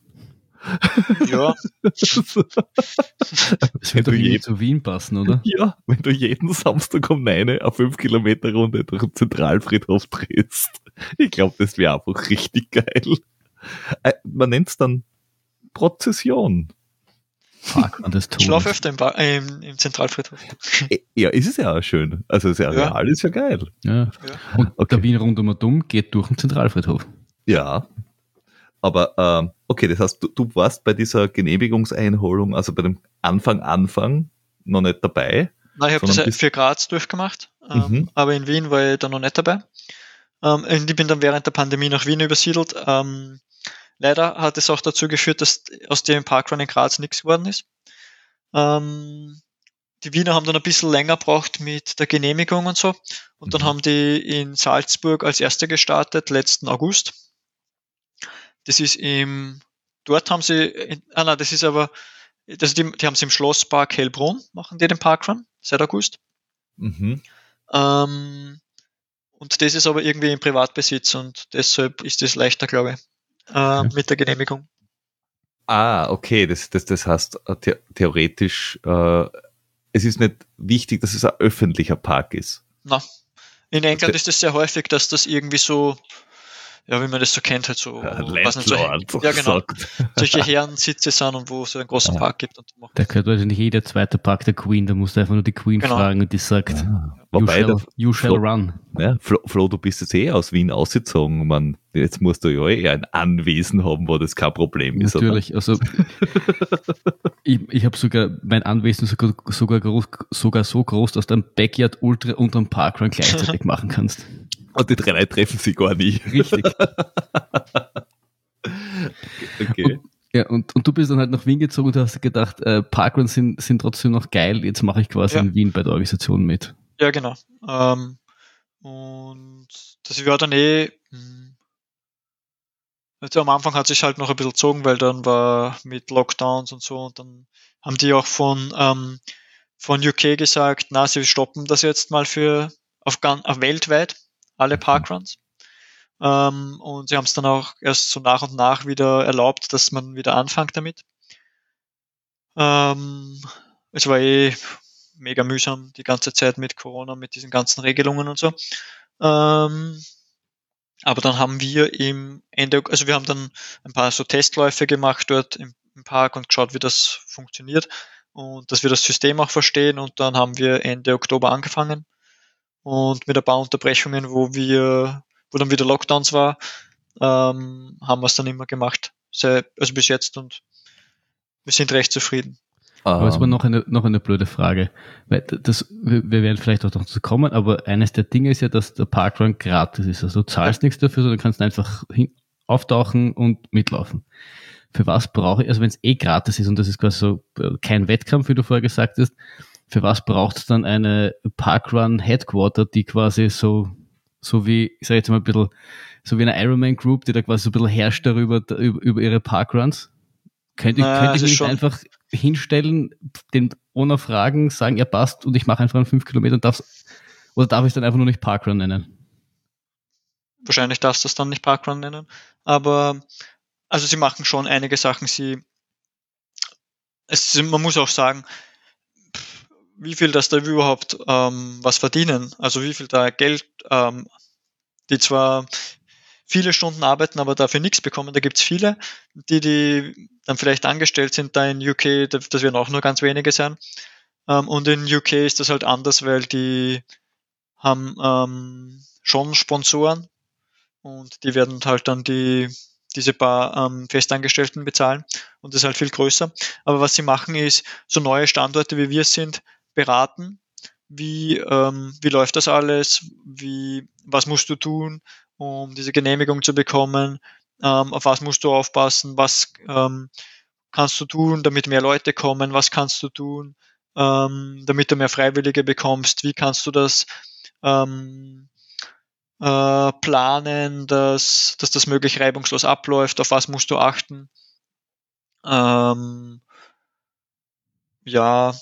Ja. das wird doch zu Wien passen, oder? Ja, wenn du jeden Samstag um 9 auf 5 Kilometer Runde durch den Zentralfriedhof drehst. Ich glaube, das wäre einfach richtig geil. Äh, man nennt es dann Prozession. Fuck, das ich schlafe öfter im, im, im, Zentralfriedhof. Äh, ja, ist es ja auch schön. Also das Areal ja. ist ja geil. Ja. ja. Und okay. der Wien rundum und um geht durch den Zentralfriedhof. Ja, aber ähm, okay, das heißt, du, du warst bei dieser Genehmigungseinholung, also bei dem Anfang, Anfang noch nicht dabei. Nein, ich habe das für Graz durchgemacht, ähm, mhm. aber in Wien war ich da noch nicht dabei. Ähm, ich bin dann während der Pandemie nach Wien übersiedelt. Ähm, leider hat es auch dazu geführt, dass aus dem Parkrun in Graz nichts geworden ist. Ähm, die Wiener haben dann ein bisschen länger braucht mit der Genehmigung und so. Und dann mhm. haben die in Salzburg als erste gestartet, letzten August. Das ist im, dort haben sie, ah nein, das ist aber, das, die, die haben sie im Schlosspark Hellbrunn, machen die den Parkrun, seit August. Mhm. Ähm, und das ist aber irgendwie im Privatbesitz und deshalb ist es leichter, glaube ich, äh, mhm. mit der Genehmigung. Ah, okay, das, das, das heißt, äh, the theoretisch äh, es ist nicht wichtig, dass es ein öffentlicher Park ist. Na, in England ist es sehr häufig, dass das irgendwie so, ja, wie man das so kennt, halt so, was nicht, so ja, genau, solche Herrensitze sind und wo es so einen großen ja. Park gibt. Und da gehört wahrscheinlich jeder zweite Park der Queen, da musst du einfach nur die Queen genau. fragen und die sagt, ja. Wobei you shall, you shall Flo, run. Ja, Flo, Flo, du bist jetzt eh aus Wien ausgezogen, man, jetzt musst du ja eh ein Anwesen haben, wo das kein Problem ist. Natürlich, oder? also ich, ich habe sogar mein Anwesen sogar, sogar, groß, sogar so groß, dass du ein Backyard Ultra und einen Parkrun gleichzeitig machen kannst. Und die drei Leute treffen sich gar nicht. Richtig. okay. Und, ja, und, und du bist dann halt nach Wien gezogen und hast gedacht, äh, Parkruns sind, sind trotzdem noch geil, jetzt mache ich quasi ja. in Wien bei der Organisation mit. Ja, genau. Ähm, und das war dann eh, also am Anfang hat sich halt noch ein bisschen gezogen, weil dann war mit Lockdowns und so und dann haben die auch von, ähm, von UK gesagt, na, sie stoppen das jetzt mal für auf, auf weltweit, alle Parkruns. Ähm, und sie haben es dann auch erst so nach und nach wieder erlaubt, dass man wieder anfängt damit. Ähm, es war eh mega mühsam die ganze Zeit mit Corona, mit diesen ganzen Regelungen und so. Ähm, aber dann haben wir im Ende, also wir haben dann ein paar so Testläufe gemacht dort im, im Park und geschaut, wie das funktioniert und dass wir das System auch verstehen und dann haben wir Ende Oktober angefangen und mit ein paar Unterbrechungen, wo wir, wo dann wieder Lockdowns war, ähm, haben wir es dann immer gemacht. Also bis jetzt und wir sind recht zufrieden. Aber es war ähm. noch eine, noch eine blöde Frage. Weil das, wir werden vielleicht auch noch zu kommen, aber eines der Dinge ist ja, dass der Parkrun gratis ist. Also du zahlst nichts dafür, sondern kannst einfach hin, auftauchen und mitlaufen. Für was brauche ich, also wenn es eh gratis ist und das ist quasi so äh, kein Wettkampf, wie du vorher gesagt hast, für was braucht es dann eine Parkrun Headquarter, die quasi so, so wie, ich sage jetzt mal ein bisschen, so wie eine Ironman Group, die da quasi so ein bisschen herrscht darüber, über, über ihre Parkruns? Könnte, naja, könnte ich mich einfach hinstellen, den ohne Fragen sagen, ja passt und ich mache einfach einen 5 Kilometer und darf oder darf ich es dann einfach nur nicht Parkrun nennen? Wahrscheinlich darfst du es dann nicht Parkrun nennen, aber also sie machen schon einige Sachen. Sie, es, man muss auch sagen, wie viel das da überhaupt ähm, was verdienen, also wie viel da Geld, ähm, die zwar viele Stunden arbeiten, aber dafür nichts bekommen. Da gibt's viele, die, die dann vielleicht angestellt sind da in UK, das werden auch nur ganz wenige sein. Ähm, und in UK ist das halt anders, weil die haben ähm, schon Sponsoren und die werden halt dann die diese paar ähm, Festangestellten bezahlen und das ist halt viel größer. Aber was sie machen ist, so neue Standorte wie wir sind, beraten. Wie, ähm, wie läuft das alles? Wie, was musst du tun? um diese Genehmigung zu bekommen, ähm, auf was musst du aufpassen, was ähm, kannst du tun, damit mehr Leute kommen, was kannst du tun, ähm, damit du mehr Freiwillige bekommst, wie kannst du das ähm, äh, planen, dass, dass das möglich reibungslos abläuft, auf was musst du achten. Ähm, ja,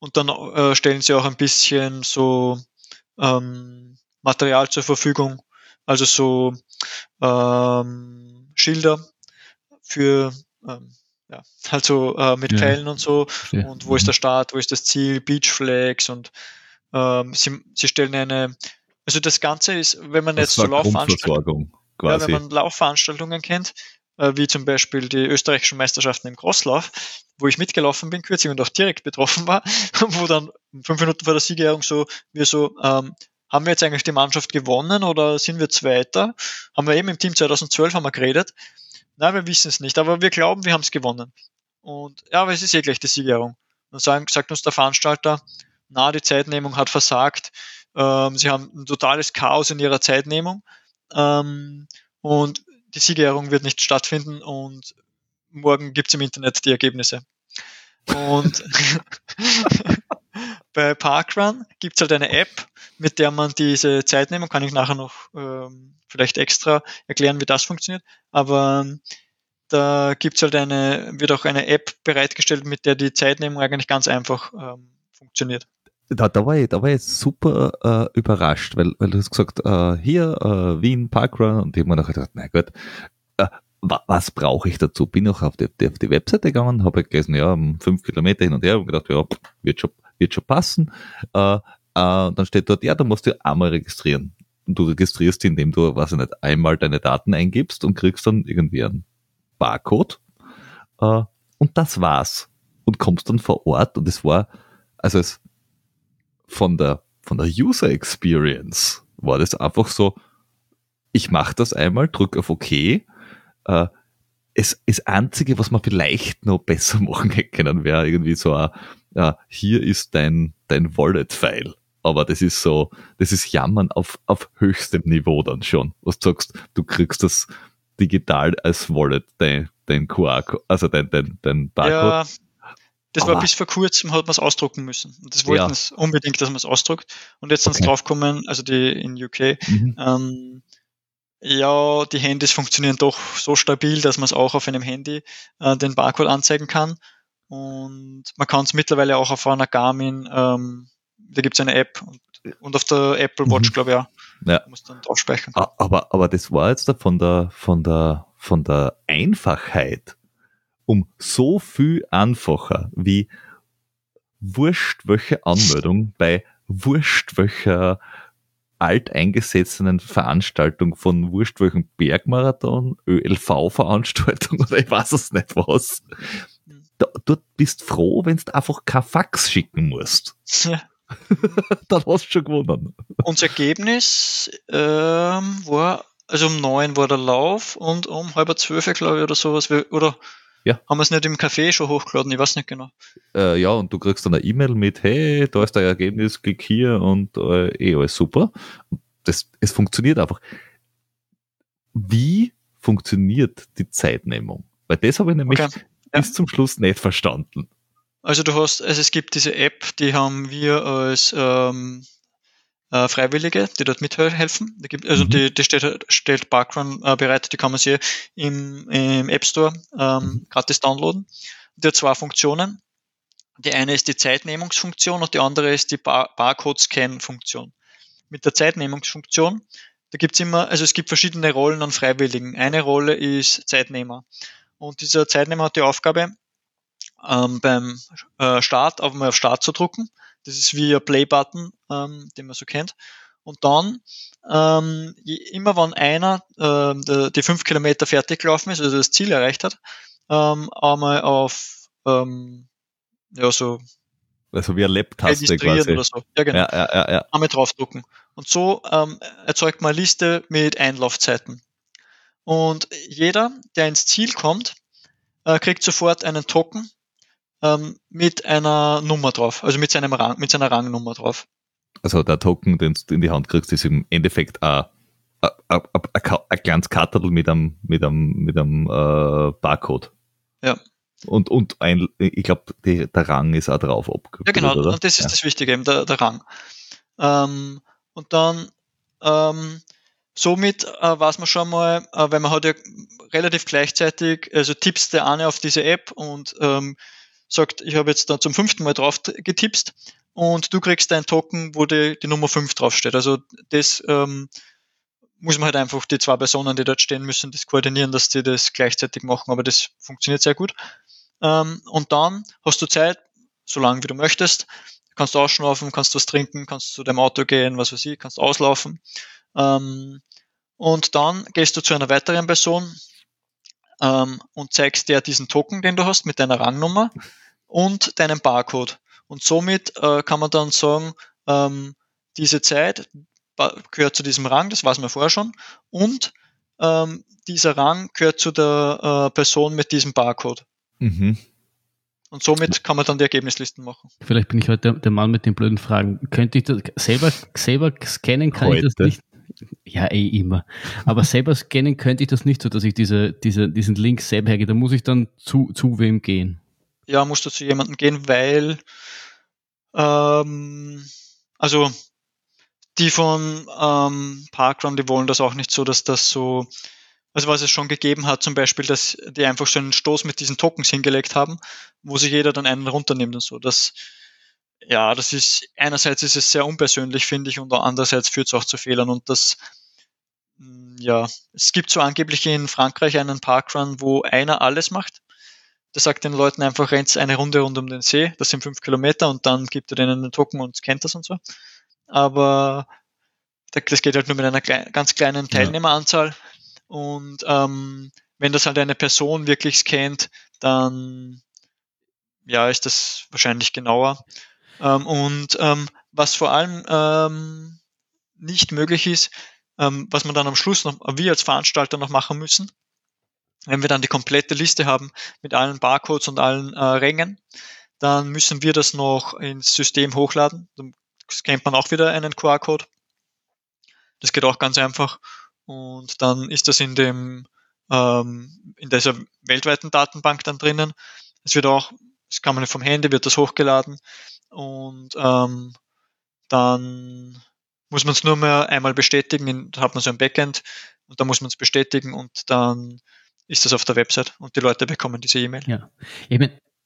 und dann äh, stellen sie auch ein bisschen so ähm, Material zur Verfügung, also so ähm, Schilder für ähm, ja, halt so äh, mit ja. Pfeilen und so. Ja. und wo ist der Start, wo ist das Ziel, Beach Flags und ähm, sie, sie stellen eine, also das Ganze ist, wenn man das jetzt so Laufveranstaltungen, ja, wenn man Laufveranstaltungen kennt, wie zum Beispiel die österreichischen Meisterschaften im Crosslauf, wo ich mitgelaufen bin kürzlich und auch direkt betroffen war, wo dann fünf Minuten vor der Siegerehrung so wir so ähm, haben wir jetzt eigentlich die Mannschaft gewonnen oder sind wir Zweiter? Haben wir eben im Team 2012 haben wir geredet. Nein, wir wissen es nicht, aber wir glauben, wir haben es gewonnen. Und ja, aber es ist eh gleich die Siegerung. Dann sagen, sagt uns der Veranstalter, na, die Zeitnehmung hat versagt. Ähm, sie haben ein totales Chaos in ihrer Zeitnehmung. Ähm, und die Siegerehrung wird nicht stattfinden und morgen gibt's im Internet die Ergebnisse. Und bei Parkrun gibt's halt eine App, mit der man diese Zeit nehmen kann. Ich nachher noch ähm, vielleicht extra erklären, wie das funktioniert. Aber ähm, da gibt's halt eine, wird auch eine App bereitgestellt, mit der die Zeitnehmung eigentlich ganz einfach ähm, funktioniert. Da, da, war ich, da war ich super äh, überrascht, weil, weil du hast gesagt, äh, hier, äh, Wien, Parkrun, und ich habe mir gedacht, na gut, äh, was brauche ich dazu? Bin auch auf die, auf die Webseite gegangen, habe gelesen, ja, fünf Kilometer hin und her und gedacht, ja, wird schon wird schon passen. Äh, äh, dann steht dort, ja, du musst dich einmal registrieren. Und du registrierst, indem du, weiß ich nicht, einmal deine Daten eingibst und kriegst dann irgendwie einen Barcode. Äh, und das war's. Und kommst dann vor Ort und es war, also es von der, von der User Experience war das einfach so, ich mache das einmal, drücke auf OK. Äh, es, das Einzige, was man vielleicht noch besser machen hätte können, wäre irgendwie so ein, ja, hier ist dein, dein Wallet-File. Aber das ist so, das ist Jammern auf, auf höchstem Niveau dann schon. Was du sagst, du kriegst das digital als Wallet, dein, dein QR, also dein, dein, dein Barcode. Ja, das Aber war bis vor kurzem, hat man es ausdrucken müssen. Und das wollten es unbedingt, dass man es ausdruckt. Und jetzt sind es okay. draufgekommen, also die in UK, mhm. ähm, ja, die Handys funktionieren doch so stabil, dass man es auch auf einem Handy äh, den Barcode anzeigen kann. Und man kann es mittlerweile auch auf einer Garmin, ähm, da gibt es eine App und, und, auf der Apple Watch, mhm. glaube ich, auch. Ja. Muss dann drauf speichern. Aber, aber das war jetzt da von der, von der, von der Einfachheit um so viel einfacher wie wurscht welche Anmeldung bei wurscht welcher alteingesessenen Veranstaltung von wurscht welchem Bergmarathon, ÖLV-Veranstaltung oder ich weiß es nicht was. Da, dort bist froh, wenn du einfach kein Fax schicken musst. Ja. Dann hast du schon gewonnen. Unser Ergebnis ähm, war, also um neun war der Lauf und um halb zwölf, glaube ich, oder sowas, oder ja. Haben wir es nicht im Café schon hochgeladen? Ich weiß nicht genau. Äh, ja, und du kriegst dann eine E-Mail mit, hey, da ist dein Ergebnis, klick hier und äh, eh alles super. Das, es funktioniert einfach. Wie funktioniert die Zeitnehmung? Weil das habe ich nämlich okay. bis ja. zum Schluss nicht verstanden. Also du hast, also es gibt diese App, die haben wir als ähm, äh, Freiwillige, die dort mithelfen. Die gibt, also mhm. die, die stellt, stellt Parkrun äh, bereit, die kann man sich im, im App Store ähm, mhm. gratis downloaden. Die hat zwei Funktionen. Die eine ist die Zeitnehmungsfunktion und die andere ist die Bar Barcode-Scan-Funktion. Mit der Zeitnehmungsfunktion, da gibt's immer, also es gibt verschiedene Rollen an Freiwilligen. Eine Rolle ist Zeitnehmer. Und dieser Zeitnehmer hat die Aufgabe, ähm, beim äh, Start auf auf Start zu drucken das ist wie ein Play-Button, ähm, den man so kennt. Und dann, ähm, immer wenn einer äh, der, die fünf Kilometer fertig gelaufen ist, also das Ziel erreicht hat, ähm, einmal auf ähm, ja so also wie eine Lab-Taste quasi. Oder so. Ja, genau. Ja, ja, ja, ja. Einmal draufdrucken. Und so ähm, erzeugt man eine Liste mit Einlaufzeiten. Und jeder, der ins Ziel kommt, äh, kriegt sofort einen Token, ähm, mit einer Nummer drauf, also mit, seinem Rang, mit seiner Rangnummer drauf. Also der Token, den du in die Hand kriegst, ist im Endeffekt ein, ein, ein, ein kleines Kartel mit einem, mit einem, mit einem äh, Barcode. Ja. Und, und ein, ich glaube, der Rang ist auch drauf abgebildet. Ja, genau, oder? das ist ja. das Wichtige, eben der, der Rang. Ähm, und dann ähm, somit äh, weiß man schon mal, äh, weil man hat ja relativ gleichzeitig, also tippst der eine auf diese App und ähm, sagt, ich habe jetzt da zum fünften Mal drauf getipst und du kriegst ein Token, wo die, die Nummer 5 draufsteht. Also das ähm, muss man halt einfach die zwei Personen, die dort stehen müssen, das koordinieren, dass die das gleichzeitig machen, aber das funktioniert sehr gut. Ähm, und dann hast du Zeit, so lange wie du möchtest, kannst du ausschnaufen, kannst was trinken, kannst zu deinem Auto gehen, was weiß ich, kannst auslaufen. Ähm, und dann gehst du zu einer weiteren Person ähm, und zeigst dir diesen Token, den du hast mit deiner Rangnummer und deinem Barcode. Und somit äh, kann man dann sagen, ähm, diese Zeit gehört zu diesem Rang, das weiß man vorher schon, und ähm, dieser Rang gehört zu der äh, Person mit diesem Barcode. Mhm. Und somit kann man dann die Ergebnislisten machen. Vielleicht bin ich heute der, der Mann mit den blöden Fragen. Könnte ich das selber, selber scannen, kann heute. ich das nicht? Ja, eh immer. Aber selber scannen könnte ich das nicht so, dass ich diese, diese, diesen Link selber hergehe. Da muss ich dann zu, zu wem gehen ja, musst du zu jemandem gehen, weil ähm, also die von ähm, Parkrun, die wollen das auch nicht so, dass das so, also was es schon gegeben hat, zum Beispiel, dass die einfach so einen Stoß mit diesen Tokens hingelegt haben, wo sich jeder dann einen runternimmt und so. Das, ja, das ist, einerseits ist es sehr unpersönlich, finde ich, und andererseits führt es auch zu Fehlern und das, mm, ja, es gibt so angeblich in Frankreich einen Parkrun, wo einer alles macht Der sagt den Leuten einfach, rennt eine Runde rund um den See, das sind fünf Kilometer und dann gibt er denen einen Token und kennt das und so. Aber das geht halt nur mit einer ganz kleinen Teilnehmeranzahl. Und ähm, wenn das halt eine Person wirklich scannt, dann ja, ist das wahrscheinlich genauer. Ähm, und ähm, was vor allem ähm, nicht möglich ist, ähm, was man dann am Schluss noch, wir als Veranstalter noch machen müssen, wenn wir dann die komplette Liste haben mit allen Barcodes und allen äh, Rängen, dann müssen wir das noch ins System hochladen. Dann scannt man auch wieder einen QR-Code. Das geht auch ganz einfach. Und dann ist das in dem ähm, in dieser weltweiten Datenbank dann drinnen. Es wird auch, das kann man vom Handy, wird das hochgeladen und ähm, dann muss man es nur mehr einmal bestätigen, da hat man so ein Backend und da muss man es bestätigen und dann ist das auf der Website und die Leute bekommen diese E-Mail. Ja, ich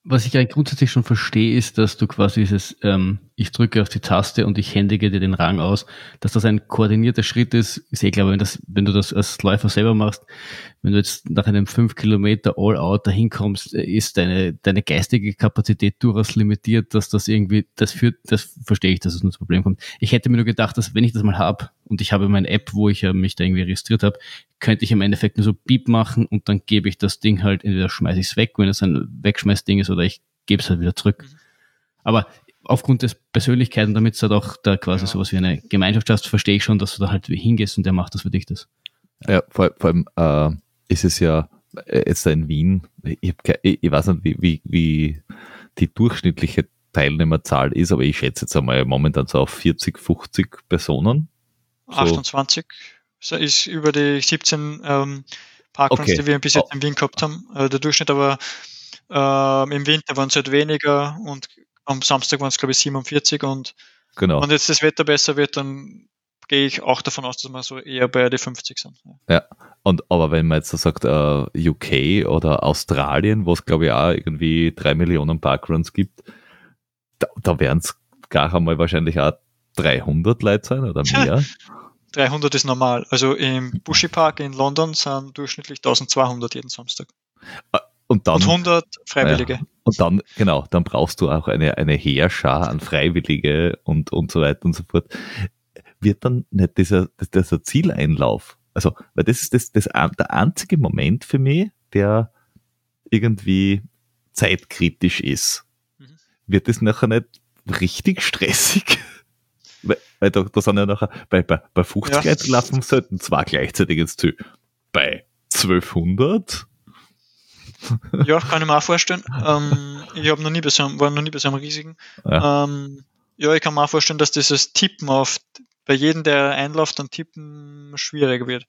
was ich ja grundsätzlich schon verstehe, ist, dass du quasi dieses, ähm, ich drücke auf die Taste und ich händige dir den Rang aus, dass das ein koordinierter Schritt ist. Ich sehe, glaube, wenn, das, wenn du das als Läufer selber machst, wenn du jetzt nach einem 5 Kilometer All-Out dahin kommst, ist deine, deine geistige Kapazität durchaus limitiert, dass das irgendwie, das führt, das verstehe ich, dass es nur zum Problem kommt. Ich hätte mir nur gedacht, dass wenn ich das mal habe und ich habe meine App, wo ich ja mich da irgendwie registriert habe, könnte ich im Endeffekt nur so Beep machen und dann gebe ich das Ding halt, entweder schmeiße ich es weg, wenn es ein Wegschmeißding ist, oder ich gebe es halt wieder zurück. Mhm. Aber aufgrund des Persönlichkeiten, damit es halt auch da quasi ja. sowas wie eine Gemeinschaft hast, verstehe ich schon, dass du da halt hingehst und der macht das für dich das. Ja, vor, vor allem äh, ist es ja äh, jetzt da in Wien, ich, hab, ich, ich weiß nicht, wie, wie, wie die durchschnittliche Teilnehmerzahl ist, aber ich schätze jetzt einmal momentan so auf 40, 50 Personen. So. 28 so ist über die 17 ähm, Parkruns, okay. die wir bis jetzt oh. in Wien gehabt haben, äh, der Durchschnitt, aber äh, im Winter waren es halt weniger und am Samstag waren es glaube ich 47 und genau. wenn jetzt das Wetter besser wird, dann gehe ich auch davon aus, dass wir so eher bei die 50 sind. Ja, und aber wenn man jetzt so sagt, uh, äh, UK oder Australien, wo es glaube ich auch irgendwie drei Millionen Parkruns gibt, da, da werden es gar einmal wahrscheinlich auch 300 Leute sein oder mehr. 300 ist normal. Also im Bushy Park in London sind durchschnittlich 1200 jeden Samstag. Und, dann, und 100 Freiwillige. Ja, und dann, genau, dann brauchst du auch eine, eine Heerschar an Freiwillige und, und so weiter und so fort wird dann nicht dieser, dieser Zieleinlauf. Also, weil das ist das, das, der einzige Moment für mich, der irgendwie zeitkritisch ist. Mhm. Wird das nachher nicht richtig stressig? weil, weil da, da sind ja nachher, bei, bei, bei 50 ja. laufen sollten zwei gleichzeitig ins Ziel. Bei 1200 ja, kann ich mir auch vorstellen. Ähm, ich habe noch nie einem, war noch nie bei so einem riesigen. Ja. Ähm, ja, ich kann mir auch vorstellen, dass dieses Tippen auf bei jedem, der einläuft, dann tippen schwieriger wird.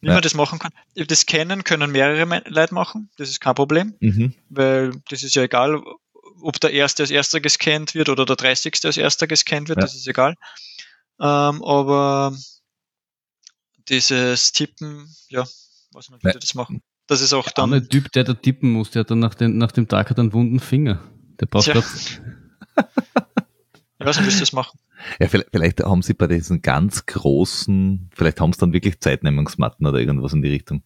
Wie ja. man das machen kann. Das Kennen können mehrere Leute machen, das ist kein Problem, mhm. weil das ist ja egal, ob der Erste als Erster gescannt wird oder der 30. als Erster gescannt wird, ja. das ist egal. Ähm, aber dieses Tippen, ja, weiß nicht, wie die das machen. Das ist auch dann. Der Typ, der da tippen muss, der hat dann nach, den, nach dem Tag hat einen wunden Finger. Der braucht ja. Ich weiß nicht, wie sie das machen. Ja, vielleicht, vielleicht, haben sie bei diesen ganz großen, vielleicht haben sie dann wirklich Zeitnehmungsmatten oder irgendwas in die Richtung.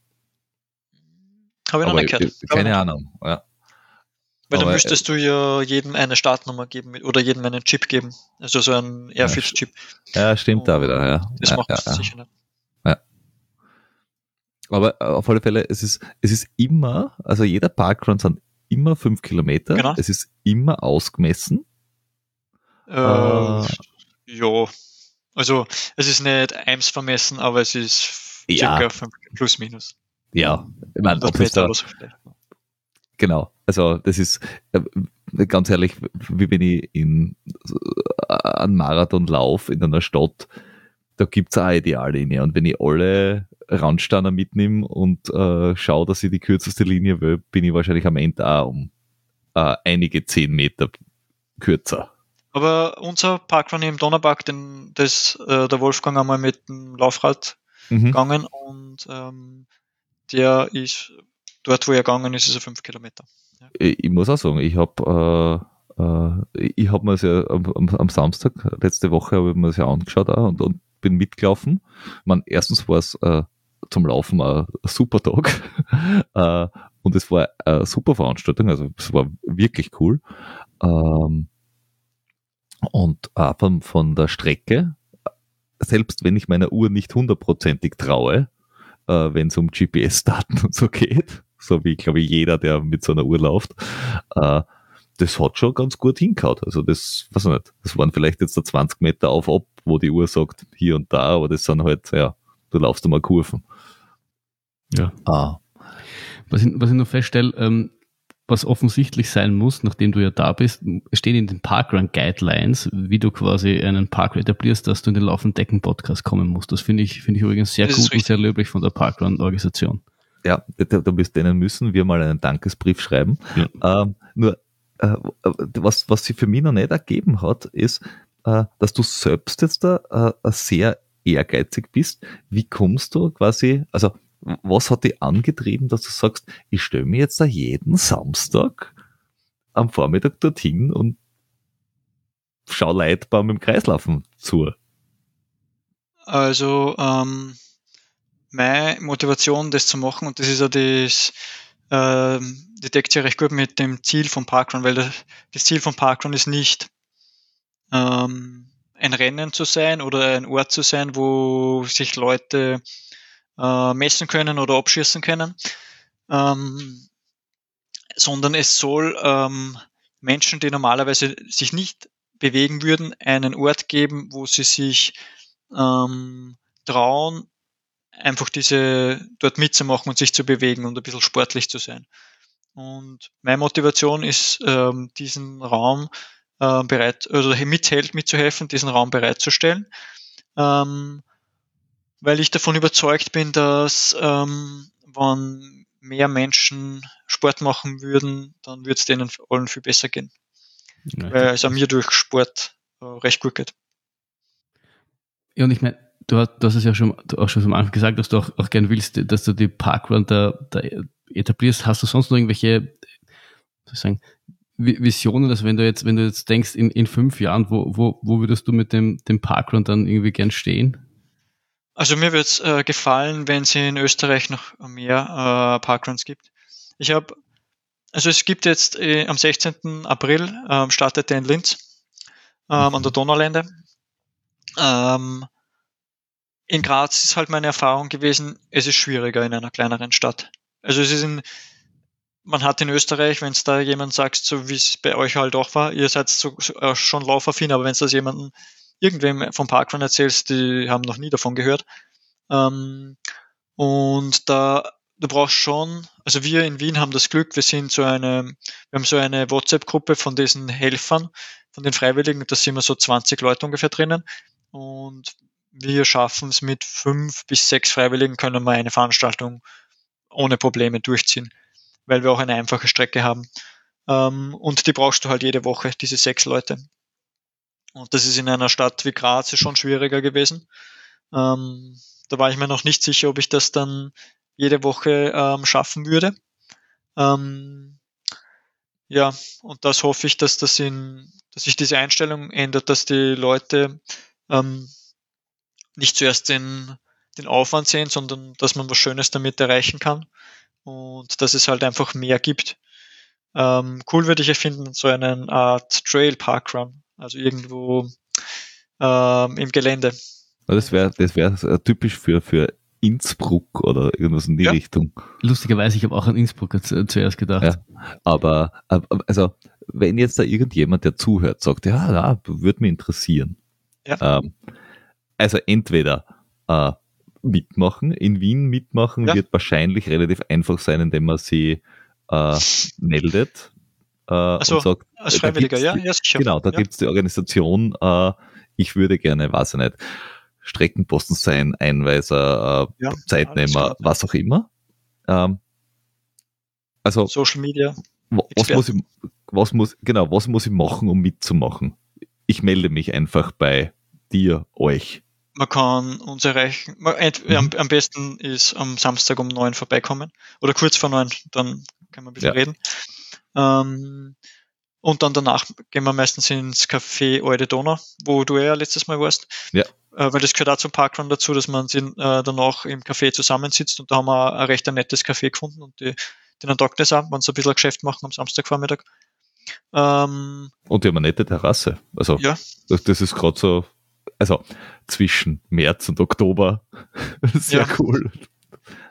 Habe ich noch nicht gehört. Keine Ahnung, ja. Weil dann müsstest du ja jedem eine Startnummer geben oder jedem einen Chip geben. Also so ein Airfit-Chip. Ja, stimmt da wieder, ja. Das ja, macht ja, ja. sicher nicht. Aber auf alle Fälle, es ist, es ist immer, also jeder Parkrun sind immer fünf Kilometer. Genau. Es ist immer ausgemessen. Äh, ja, also es ist nicht eins vermessen, aber es ist ja. circa 5 plus minus. Ja, ich meine, ob es da, genau, also das ist äh, ganz ehrlich, wie wenn ich in äh, einen Marathon laufe in einer Stadt, da gibt es auch Ideallinie und wenn ich alle Randsteiner mitnehme und äh, schaue, dass ich die kürzeste Linie will, bin ich wahrscheinlich am Ende auch um äh, einige zehn Meter kürzer. Aber unser Parkrun im Donnerpark, den, das, äh, der Wolfgang einmal mit dem Laufrad mhm. gegangen und ähm, der ist dort, wo er gegangen ist, ist er fünf Kilometer. Ja. Ich, ich, muss auch sagen, ich habe äh, äh, ich habe mir es ja am, am, am, Samstag, letzte Woche, habe ich mir das ja angeschaut und, und bin mitgelaufen. Man, erstens war es äh, zum Laufen ein, super Tag. äh, und es war eine super Veranstaltung, also es war wirklich cool. Ähm, und von, von der Strecke, selbst wenn ich meiner Uhr nicht hundertprozentig traue, äh, wenn es um GPS-Daten und so geht, so wie, glaube ich, jeder, der mit so einer Uhr läuft, äh, das hat schon ganz gut hingehauen. Also das, weiß ich nicht, das waren vielleicht jetzt da 20 Meter auf ab, wo die Uhr sagt, hier und da, aber das sind halt, ja, du laufst einmal Kurven. Ja. Ah. Was ich, was ich noch feststelle, ähm, was offensichtlich sein muss, nachdem du ja da bist, steht in den Parkrun Guidelines, wie du quasi einen Parkrun etablierst, dass du in den laufenden Decken Podcast kommen musst. Das finde ich, finde ich übrigens sehr das gut und sehr löblich von der Parkrun Organisation. Ja, da, da bis denen müssen wir mal einen Dankesbrief schreiben. Ja. Ähm, nur, äh, was, was sie für mich noch nicht ergeben hat, ist, dass du selbst jetzt da äh, sehr ehrgeizig bist. Wie kommst du quasi, also was hat dich angetrieben, dass du sagst, ich stelle mir jetzt da jeden Samstag am Vormittag dorthin und schau Leute beim Kreislaufen zu? Also, ähm, meine Motivation, das zu machen, und das ist ja das, äh, die deckt sich recht gut mit dem Ziel von Parkrun, weil das, das Ziel von Parkrun ist nicht, ähm, ein Rennen zu sein oder ein Ort zu sein, wo sich Leute äh, messen können oder abschießen können, ähm, sondern es soll ähm, Menschen, die normalerweise sich nicht bewegen würden, einen Ort geben, wo sie sich ähm, trauen, einfach diese dort mitzumachen und sich zu bewegen und ein bisschen sportlich zu sein. Und meine Motivation ist, ähm, diesen Raum äh, bereit, oder mithält, mitzuhelfen, diesen Raum bereitzustellen. Ähm, weil ich davon überzeugt bin, dass ähm, wenn mehr Menschen Sport machen würden, dann würde es denen allen viel besser gehen. Ja, weil es an mir durch Sport äh, recht gut geht. Ja, und ich meine, du hast, du hast es ja schon, auch schon am Anfang gesagt, dass du auch, auch gern willst, dass du die Parkrun da, da etablierst. Hast du sonst noch irgendwelche soll ich sagen, Visionen, also wenn du jetzt, wenn du jetzt denkst, in, in fünf Jahren, wo, wo, wo würdest du mit dem, dem Parkrun dann irgendwie gern stehen? Also mir wird es äh, gefallen, wenn es in Österreich noch mehr äh, Parkruns gibt. Ich habe, also es gibt jetzt äh, am 16. April ähm, startet der in Linz ähm, an der Donaulände. Ähm, in Graz ist halt meine Erfahrung gewesen, es ist schwieriger in einer kleineren Stadt. Also es ist in, man hat in Österreich, wenn es da jemand sagt, so wie es bei euch halt auch war, ihr seid so, äh, schon laufaffin, aber wenn es das jemanden irgendwem vom Parkrun erzählst, die haben noch nie davon gehört. Ähm, und da, du brauchst schon, also wir in Wien haben das Glück, wir sind so eine, wir haben so eine WhatsApp-Gruppe von diesen Helfern, von den Freiwilligen, da sind wir so 20 Leute ungefähr drinnen. Und wir schaffen es mit fünf bis sechs Freiwilligen, können wir eine Veranstaltung ohne Probleme durchziehen, weil wir auch eine einfache Strecke haben. Ähm, und die brauchst du halt jede Woche, diese sechs Leute. Und das ist in einer Stadt wie Graz schon schwieriger gewesen. Ähm, da war ich mir noch nicht sicher, ob ich das dann jede Woche ähm, schaffen würde. Ähm, ja, und das hoffe ich, dass das in, dass sich diese Einstellung ändert, dass die Leute ähm, nicht zuerst den, den Aufwand sehen, sondern dass man was Schönes damit erreichen kann und dass es halt einfach mehr gibt. Ähm, cool würde ich erfinden, so einen Art Trail Park Run. Also irgendwo ähm, im Gelände. Das wäre das wär typisch für, für Innsbruck oder irgendwas in die ja. Richtung. Lustigerweise, ich habe auch an Innsbruck zuerst gedacht. Ja, aber, also, wenn jetzt da irgendjemand, der zuhört, sagt, ja, ja würde mich interessieren. Ja. Ähm, also entweder äh, mitmachen, in Wien mitmachen ja. wird wahrscheinlich relativ einfach sein, indem man sie äh, meldet äh, so, und sagt, als Freiwilliger, ja, ja, sicher. Genau, da ja. gibt es die Organisation, äh, ich würde gerne, weiß ich nicht, Streckenposten sein, Einweiser, äh, ja, Zeitnehmer, was auch immer. Ähm, also Social Media. Was muss ich, was muss, genau, was muss ich machen, um mitzumachen? Ich melde mich einfach bei dir, euch. Man kann uns erreichen. Man, mhm. am, besten ist am Samstag um neun vorbeikommen oder kurz vor neun, dann können wir ein bisschen ja. reden. Ähm, und dann danach gehen wir meistens ins Café Alte Donau, wo du ja letztes Mal warst. Ja. Äh, weil das gehört auch zum Parkrun dazu, dass man äh, danach im Café zusammensitzt und da haben wir ein recht ein nettes Café gefunden und die, denen taugt das auch, wenn sie ein bisschen Geschäft machen am Samstagvormittag. Ähm, Und die haben eine nette Terrasse. Also ja, das, das ist gerade so, also zwischen März und Oktober. Sehr Ja. cool.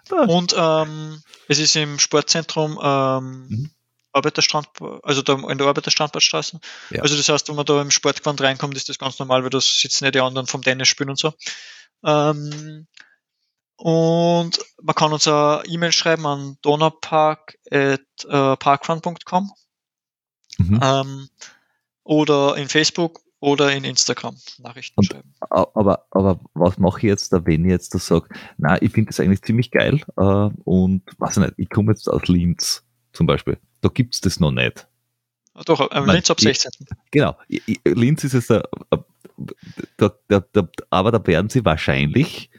Da. und ähm, es ist im Sportzentrum ähm, Mhm. Arbeiterstrand, also da in der Arbeiterstrandbadstraße. Ja. Also das heißt, wenn man da im Sportgewand reinkommt, ist das ganz normal, weil da sitzen ja die anderen vom Tennis spielen und so. Ähm, und man kann uns eine E-Mail schreiben an donaupark.parkrun.com Mhm. ähm, oder in Facebook oder in Instagram Nachrichten Und- schreiben. Aber, aber was mache ich jetzt, da, wenn ich jetzt da sage, na, ich finde das eigentlich ziemlich geil äh, und weiß ich nicht, ich komme jetzt aus Linz zum Beispiel. Da gibt's das noch nicht. Ah, Doch, äh, Nein, Linz ab ich- 16. Genau. I- I- Linz ist es da, da, da, da, aber da werden sie wahrscheinlich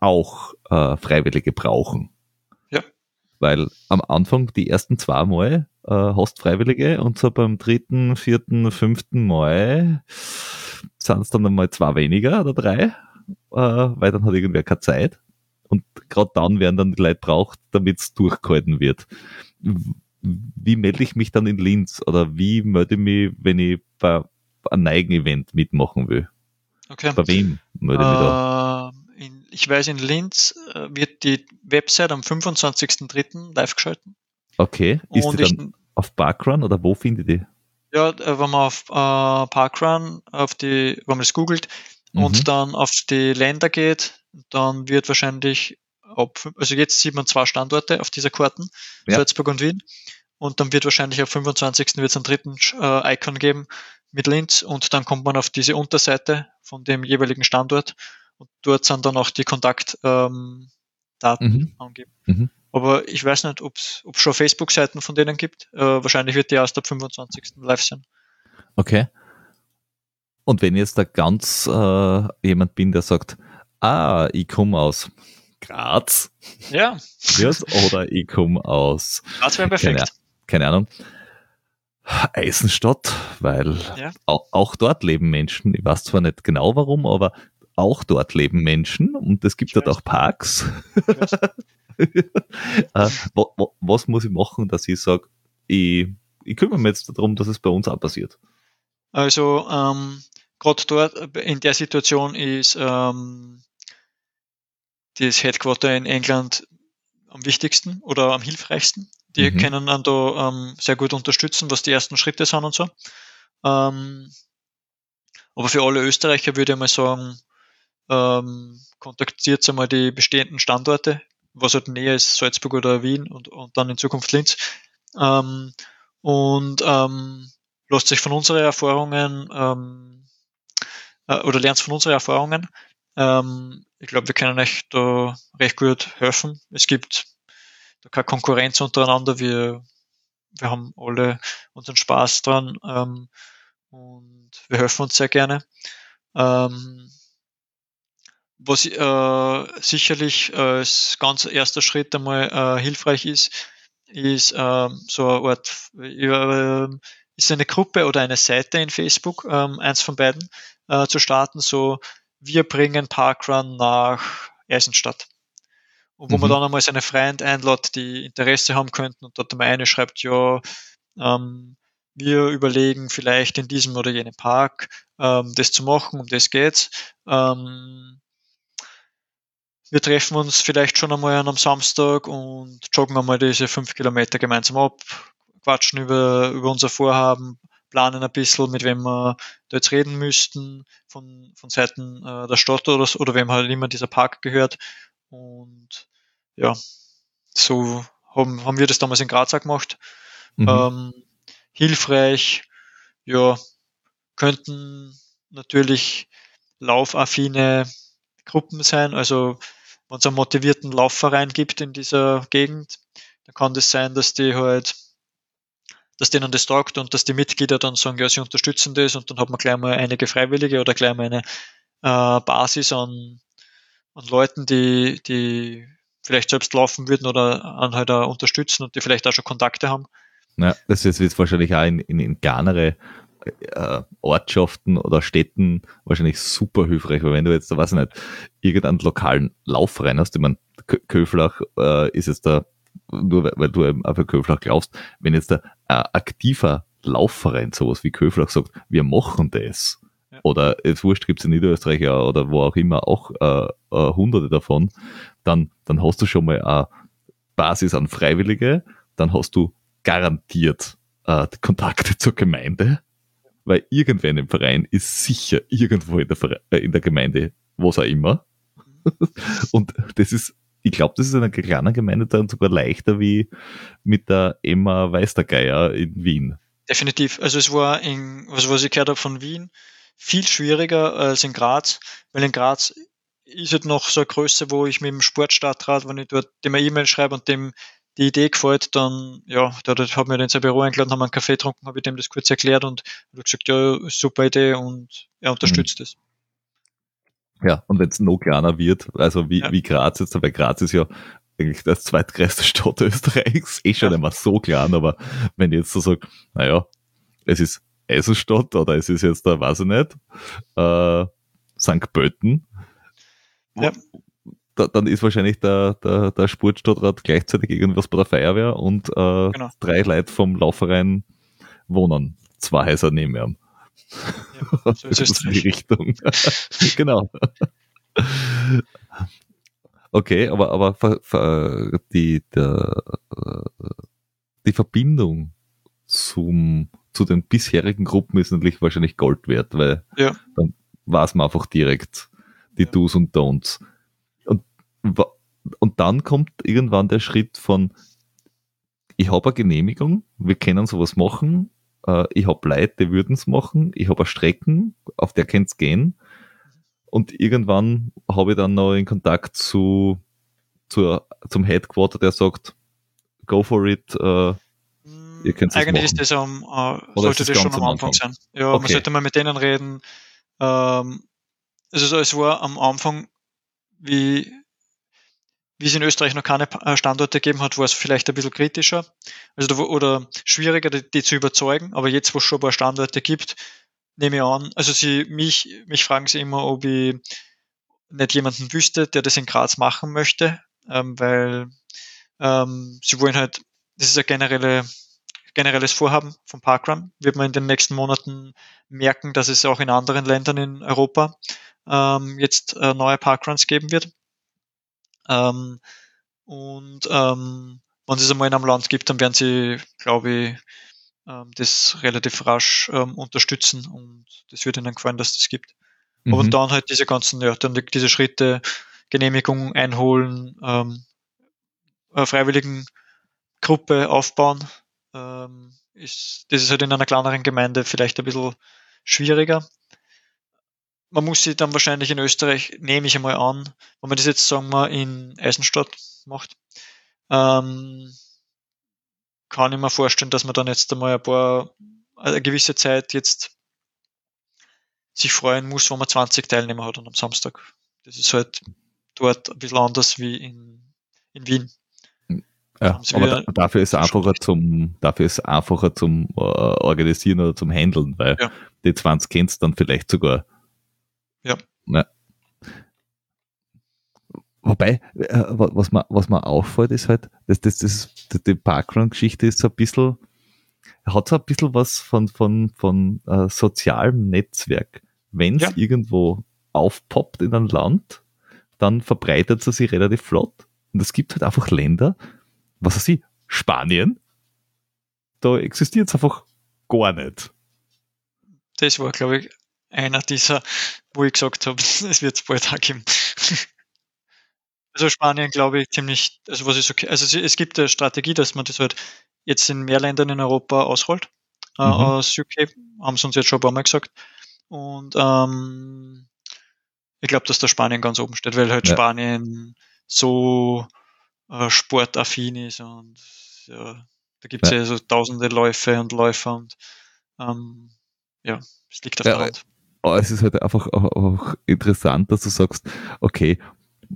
auch äh, Freiwillige brauchen. Ja. Weil am Anfang die ersten zwei Mal äh, hast Freiwillige und so beim dritten, vierten, fünften Mal sind es dann einmal zwei weniger oder drei, äh, weil dann hat irgendwer keine Zeit. Und gerade dann werden dann die Leute braucht, damit es durchgehalten wird. Wie melde ich mich dann in Linz oder wie melde ich mich, wenn ich bei einem Neigen-Event mitmachen will? Okay. Bei wem melde ich mich da? Äh, in, ich weiß, in Linz äh, wird die Website am 25.03. live geschalten. Okay, ist Und die dann auf Parkrun oder wo finde ich die? ja, äh, wenn man auf äh, Parkrun, auf die, wenn man das googelt Mhm. und dann auf die Länder geht, dann wird wahrscheinlich ab, also jetzt sieht man zwei Standorte auf dieser Karten, Ja. Salzburg und Wien. Und dann wird wahrscheinlich am 25. wird es einen dritten äh, Icon geben mit Linz und dann kommt man auf diese Unterseite von dem jeweiligen Standort und dort sind dann auch die Kontaktdaten ähm, Mhm. angegeben. Mhm. Aber ich weiß nicht, ob es schon Facebook-Seiten von denen gibt. Äh, wahrscheinlich wird die erst ab 25. live sein. Okay. Und wenn jetzt da ganz äh, jemand bin, der sagt, ah, ich komme aus Graz Ja, oder ich komme aus, das wäre perfekt. Keine keine Ahnung, Eisenstadt, weil Ja. auch, auch dort leben Menschen. Ich weiß zwar nicht genau warum, aber auch dort leben Menschen und es gibt Ich dort weiß. auch Parks. Äh, wa, wa, was muss ich machen, dass ich sage, ich, ich kümmere mich jetzt darum, dass es bei uns auch passiert? Also ähm, gerade dort äh, in der Situation ist ähm, das Headquarter in England am wichtigsten oder am hilfreichsten. Die Mhm. können dann da ähm, sehr gut unterstützen, was die ersten Schritte sind und so. Ähm, aber für alle Österreicher würde ich mal sagen, ähm, kontaktiert einmal die bestehenden Standorte, was halt näher ist, Salzburg oder Wien und, und dann in Zukunft Linz. Ähm, und ähm, lasst sich von unseren Erfahrungen ähm, äh, oder lernt von unseren Erfahrungen. Ähm, ich glaube, wir können euch da recht gut helfen. Es gibt da keine Konkurrenz untereinander. Wir, wir haben alle unseren Spaß dran ähm, und wir helfen uns sehr gerne. Ähm, was äh, sicherlich als ganz erster Schritt einmal äh, hilfreich ist, ist ähm, so eine Art, äh, ist eine Gruppe oder eine Seite in Facebook, ähm, eins von beiden, äh, zu starten, so wir bringen Parkrun nach Eisenstadt. Und wo man Mhm. dann einmal seine Freunde einlädt, die Interesse haben könnten und dort einmal eine schreibt, ja, ähm, wir überlegen vielleicht in diesem oder jenem Park ähm, das zu machen, um das geht's. Ähm, wir treffen uns vielleicht schon einmal an einem Samstag und joggen einmal diese fünf Kilometer gemeinsam ab, quatschen über, über unser Vorhaben, planen ein bisschen, mit wem wir da jetzt reden müssten, von, von Seiten äh, der Stadt oder, oder wem halt immer dieser Park gehört. Und ja, so haben, haben wir das damals in Graz auch gemacht. Mhm. Ähm, hilfreich, ja, könnten natürlich laufaffine Gruppen sein. Also wenn es einen motivierten Laufverein gibt in dieser Gegend, dann kann das sein, dass die halt, dass denen das taugt und dass die Mitglieder dann sagen, ja, sie unterstützen das und dann hat man gleich mal einige Freiwillige oder gleich mal eine äh, Basis an, an Leuten, die, die vielleicht selbst laufen würden oder an halt auch unterstützen und die vielleicht auch schon Kontakte haben. Ja, das jetzt wahrscheinlich auch in, in, in kleinere äh, Ortschaften oder Städten wahrscheinlich super hilfreich, weil wenn du jetzt, weiß ich nicht, irgendeinen lokalen Laufverein hast, ich meine, Kö- Köflach äh, ist jetzt da nur weil, du eben auf Köflach glaubst, wenn jetzt ein, ein aktiver Laufverein, sowas wie Köflach, sagt, wir machen das, ja. oder es wurscht, gibt es in Niederösterreich ja, oder wo auch immer auch äh, äh, hunderte davon, dann, dann hast du schon mal eine Basis an Freiwillige, dann hast du garantiert äh, Kontakte zur Gemeinde, weil irgendwer in dem Verein ist sicher irgendwo in der, Verein, äh, in der Gemeinde, was auch immer. Und das ist, ich glaube, das ist in einer kleinen Gemeinde dann sogar leichter wie mit der Emma Weistergeier in Wien. Definitiv. Also es war in, was, was ich gehört habe von Wien, viel schwieriger als in Graz, weil in Graz ist halt noch so eine Größe, wo ich mit dem Sportstadtrat, wenn ich dort dem E-Mail schreibe und dem die Idee gefällt, dann, ja, da, hat mir dann sein Büro eingeladen, haben einen Kaffee getrunken, habe ich dem das kurz erklärt und hat gesagt, ja, super Idee und er unterstützt es. Mhm. Ja, und wenn es noch kleiner wird, also wie, ja. wie Graz jetzt, weil Graz ist ja eigentlich das zweitgrößte Stadt Österreichs, eh schon ja. immer so klein, aber wenn ich jetzt so sage, naja, es ist Eisenstadt oder es ist jetzt da, weiß ich nicht, äh, St. Pölten, ja. Da, dann ist wahrscheinlich der, der, der Sportstadtrat gleichzeitig irgendwas bei der Feuerwehr und äh, genau. drei Leute vom Laufverein wohnen. Zwei Häuser neben ihm. Ja, so ist es die Richtung. genau. Okay, aber, aber die, der, die Verbindung zum, zu den bisherigen Gruppen ist natürlich wahrscheinlich Gold wert, weil ja. dann weiß man einfach direkt die ja. Do's und Don'ts. Und, dann kommt irgendwann der Schritt von, ich habe eine Genehmigung, wir können sowas machen, äh, ich habe Leute, die würden es machen, ich habe eine Strecken, auf der könnt gehen. Und irgendwann habe ich dann noch in Kontakt zu, zu zum Headquarter, der sagt, go for it, äh, ihr könnt Eigentlich ist das am, äh, sollte das, das schon am Anfang, Anfang, sein. Ja, okay. man sollte mal mit denen reden. Ähm, also es war am Anfang, wie, wie es in Österreich noch keine äh, Standorte gegeben hat, war es vielleicht ein bisschen kritischer also oder schwieriger, die, die, zu überzeugen. Aber jetzt, wo es schon ein paar Standorte gibt, nehme ich an, also sie, mich, mich fragen sie immer, ob ich nicht jemanden wüsste, der das in Graz machen möchte, ähm, weil ähm, sie wollen halt, das ist ein generelle, generelles Vorhaben vom Parkrun, wird man in den nächsten Monaten merken, dass es auch in anderen Ländern in Europa ähm, jetzt äh, neue Parkruns geben wird. Ähm, und ähm, wenn es einmal in einem Land gibt, dann werden sie, glaube ich, ähm, das relativ rasch ähm, unterstützen und das wird ihnen gefallen, dass das gibt. Mhm. Aber dann halt diese ganzen, ja, dann diese Schritte, Genehmigung einholen, ähm, freiwilligen Gruppe aufbauen, ähm, ist, das ist halt in einer kleineren Gemeinde vielleicht ein bisschen schwieriger man muss sie dann wahrscheinlich in Österreich, nehme ich einmal an, wenn man das jetzt, sagen wir, in Eisenstadt macht, ähm, kann ich mir vorstellen, dass man dann jetzt einmal ein paar, eine gewisse Zeit jetzt sich freuen muss, wenn man 20 Teilnehmer hat und am Samstag. Das ist halt dort ein bisschen anders wie in, in Wien. Ja, aber da, dafür ist es einfacher zum, dafür ist einfacher zum äh, Organisieren oder zum Handeln, weil ja. die 20 kennst dann vielleicht sogar ja. ja. Wobei, äh, was mir, was mir auffällt, ist halt, dass das, das, die Parkrun-Geschichte ist so ein bisschen, hat so ein bisschen was von, von, von äh, sozialem Netzwerk. Wenn es ja. irgendwo aufpoppt in einem Land, dann verbreitet es sich relativ flott. Und es gibt halt einfach Länder, was weiß ich, Spanien, da existiert es einfach gar nicht. Das war, glaube ich, einer dieser, wo ich gesagt habe, es wird es bald auch geben. Also Spanien glaube ich ziemlich, also was ist okay. Also es gibt eine Strategie, dass man das halt jetzt in mehr Ländern in Europa ausrollt. Äh, mhm. aus UK, haben sie uns jetzt schon ein paar Mal gesagt. Und ähm, ich glaube, dass da Spanien ganz oben steht, weil halt ja. Spanien so äh, sportaffin ist und ja, da gibt es ja. ja. so tausende Läufe und Läufer und ähm, ja, es liegt auf der Hand aber es ist halt einfach auch, auch interessant, dass du sagst, okay,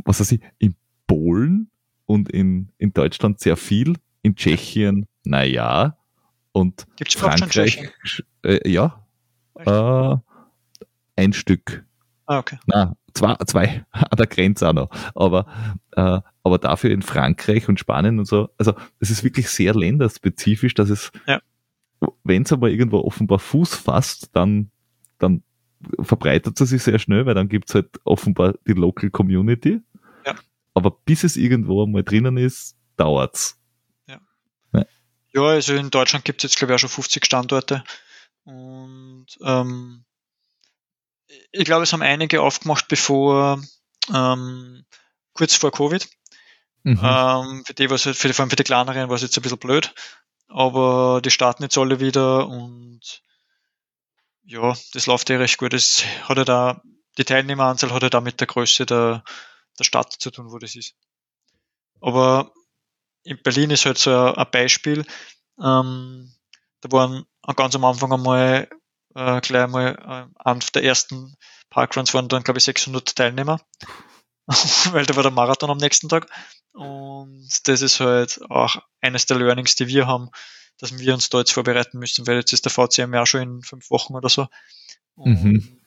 was weiß ich, in Polen und in, in Deutschland sehr viel, in Tschechien, naja, und Gibt's Frankreich, äh, ja, äh, ein Stück. Ah, okay. Na, zwei, zwei an der Grenze auch noch. Aber, äh, aber dafür in Frankreich und Spanien und so, also es ist wirklich sehr länderspezifisch, dass es, Ja. wenn es aber irgendwo offenbar Fuß fasst, dann, dann verbreitet es sich sehr schnell, weil dann gibt's halt offenbar die Local Community. Ja. Aber bis es irgendwo mal drinnen ist, dauert's. Ja, also in Deutschland gibt es jetzt, glaube ich, auch schon 50 Standorte. Und ähm, ich glaube, es haben einige aufgemacht, bevor ähm, kurz vor Covid. Mhm. Ähm, für die, was halt, für, vor allem für die kleineren war es jetzt ein bisschen blöd. Aber die starten jetzt alle wieder und ja, das läuft ja recht gut. Das hat ja da, die Teilnehmeranzahl hat ja da mit der Größe der, der Stadt zu tun, wo das ist. Aber in Berlin ist halt so ein, Beispiel. Ähm, da waren ganz am Anfang einmal äh, gleich mal äh, an der ersten Parkruns waren dann glaube ich 600 Teilnehmer, weil da war der Marathon am nächsten Tag. Und das ist halt auch eines der Learnings, die wir haben, dass wir uns da jetzt vorbereiten müssen, weil jetzt ist der VCM ja schon in fünf Wochen oder so. Und Mhm.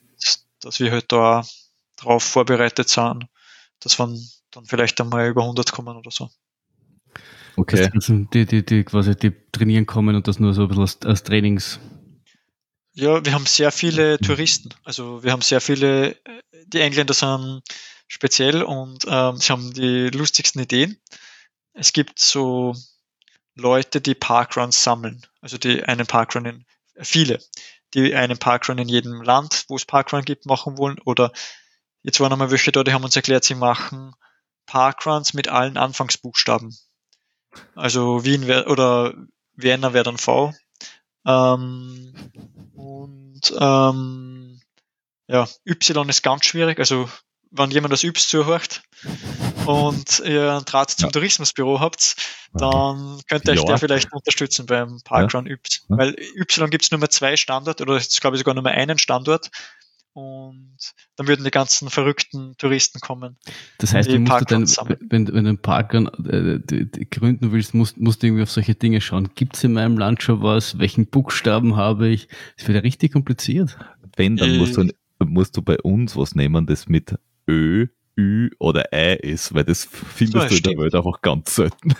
dass wir halt da drauf vorbereitet sind, dass wir dann vielleicht einmal über 100 kommen oder so. Okay. Die, die, die quasi die trainieren kommen und das nur so ein bisschen als, als Trainings. Ja, wir haben sehr viele Touristen. Also wir haben sehr viele, die Engländer sind speziell und ähm, sie haben die lustigsten Ideen. Es gibt so Leute, die Parkruns sammeln. Also die einen Parkrun in, viele, die einen Parkrun in jedem Land, wo es Parkrun gibt, machen wollen. Oder jetzt waren einmal welche da, die haben uns erklärt, sie machen Parkruns mit allen Anfangsbuchstaben. Also Wien wär, oder Vienna wäre dann V. Ähm, und ähm, ja, Y ist ganz schwierig. Also wenn jemand das Yps zuhört und ihr einen Draht zum Ja. Tourismusbüro habt, dann könnte euch Ja. der vielleicht unterstützen beim Parkrun Yps. Ja. Weil Y gibt es nur mehr zwei Standorte oder jetzt glaube ich sogar nur mehr einen Standort. Und dann würden die ganzen verrückten Touristen kommen. Das heißt, du musst du dann, wenn, wenn du einen Parkrun äh, gründen willst, musst, musst du irgendwie auf solche Dinge schauen. Gibt es in meinem Land schon was? Welchen Buchstaben habe ich? Das wird ja richtig kompliziert. Wenn, dann Äh. musst du, musst du bei uns was nehmen, das mit Ö, Ü oder Ei ist, weil das findest So, du in der. Welt einfach ganz selten.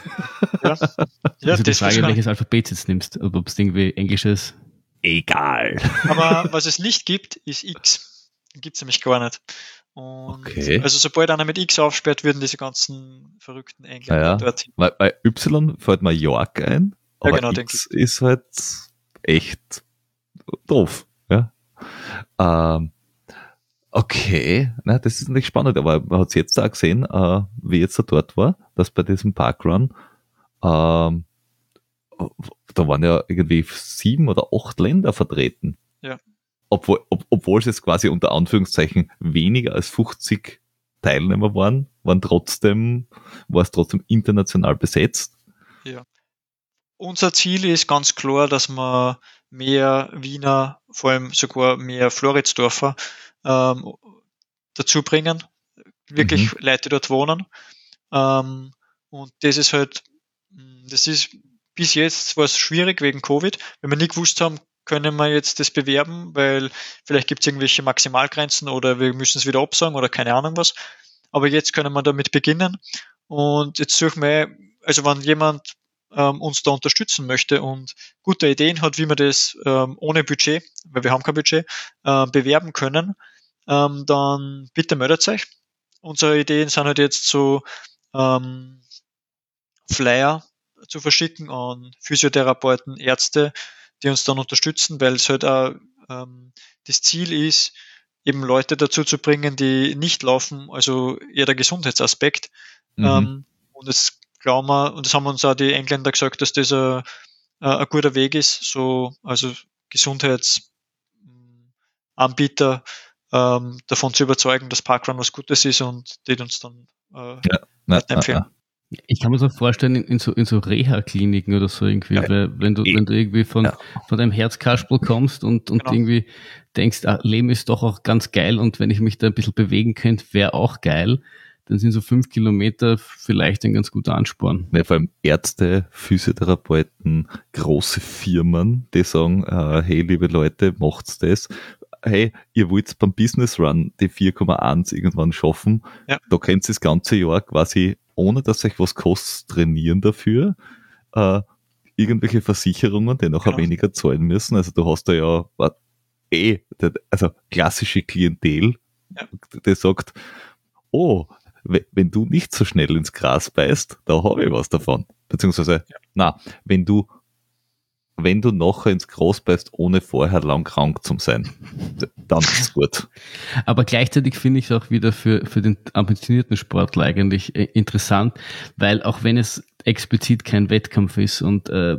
Ja, ja also die das Frage, welches Alphabet jetzt nimmst, ob es irgendwie englisches. Egal. Aber was es nicht gibt, ist X. Gibt es nämlich gar nicht. Und Okay. Also sobald einer mit X aufsperrt, würden diese ganzen verrückten Engländer Ja, ja. dorthin. Weil bei Y fällt mir York ein, Ja, aber genau, den X ist halt echt doof. Ja? Ähm, okay, na, das ist nicht spannend, aber man hat es jetzt auch gesehen, äh, wie jetzt er dort war, dass bei diesem Parkrun, ähm, da waren ja irgendwie sieben oder acht Länder vertreten. Ja. Obwohl, ob, obwohl es jetzt quasi unter Anführungszeichen weniger als 50 Teilnehmer waren, waren trotzdem, war es trotzdem international besetzt. Unser Ziel ist ganz klar, dass wir mehr Wiener, vor allem sogar mehr Floridsdorfer ähm, dazu bringen, wirklich Leute, die dort wohnen. Ähm, und das ist halt, mh, das ist bis jetzt war es schwierig wegen Covid, wenn wir nie gewusst haben, können wir jetzt das bewerben, weil vielleicht gibt es irgendwelche Maximalgrenzen oder wir müssen es wieder absagen oder keine Ahnung was. Aber jetzt können wir damit beginnen. Und jetzt suchen wir, also wenn jemand ähm, uns da unterstützen möchte und gute Ideen hat, wie wir das ähm, ohne Budget, weil wir haben kein Budget, äh, bewerben können, ähm, dann bitte meldet euch. Unsere Ideen sind halt jetzt so ähm, Flyer zu verschicken an Physiotherapeuten, Ärzte, die uns dann unterstützen, weil es halt auch ähm, das Ziel ist, eben Leute dazu zu bringen, die nicht laufen, also eher der Gesundheitsaspekt. Mhm. Ähm, und das glauben wir, und das haben uns auch die Engländer gesagt, dass das ein, ein guter Weg ist, so, also Gesundheitsanbieter ähm, davon zu überzeugen, dass Parkrun was Gutes ist und die uns dann äh, Na, empfehlen. na, Ich kann mir so vorstellen, in, so, in so Reha-Kliniken oder so irgendwie, Ja. weil wenn du, wenn du irgendwie von, Ja. von deinem Herzkasperl kommst und, und Genau. irgendwie denkst, ah, Leben ist doch auch ganz geil und wenn ich mich da ein bisschen bewegen könnte, wäre auch geil, dann sind so fünf Kilometer vielleicht ein ganz guter Ansporn. Ja, vor allem Ärzte, Physiotherapeuten, große Firmen, die sagen, äh, hey liebe Leute, macht's das. Hey, ihr wollt beim Business Run die 4,1 irgendwann schaffen, Ja. da könnt ihr das ganze Jahr quasi, ohne dass euch was kostet, trainieren dafür, äh, irgendwelche Versicherungen, die nachher Genau. weniger zahlen müssen. Also du hast da ja eh, der- also klassische Klientel, Ja. die sagt, oh, we- wenn du nicht so schnell ins Gras beißt, da habe ich was davon. Beziehungsweise, na, wenn du wenn du nachher ins Gras beißt, ohne vorher lang krank zu sein, dann ist es gut. Aber gleichzeitig finde ich es auch wieder für, für den ambitionierten Sportler eigentlich äh, interessant, weil auch wenn es explizit kein Wettkampf ist und äh,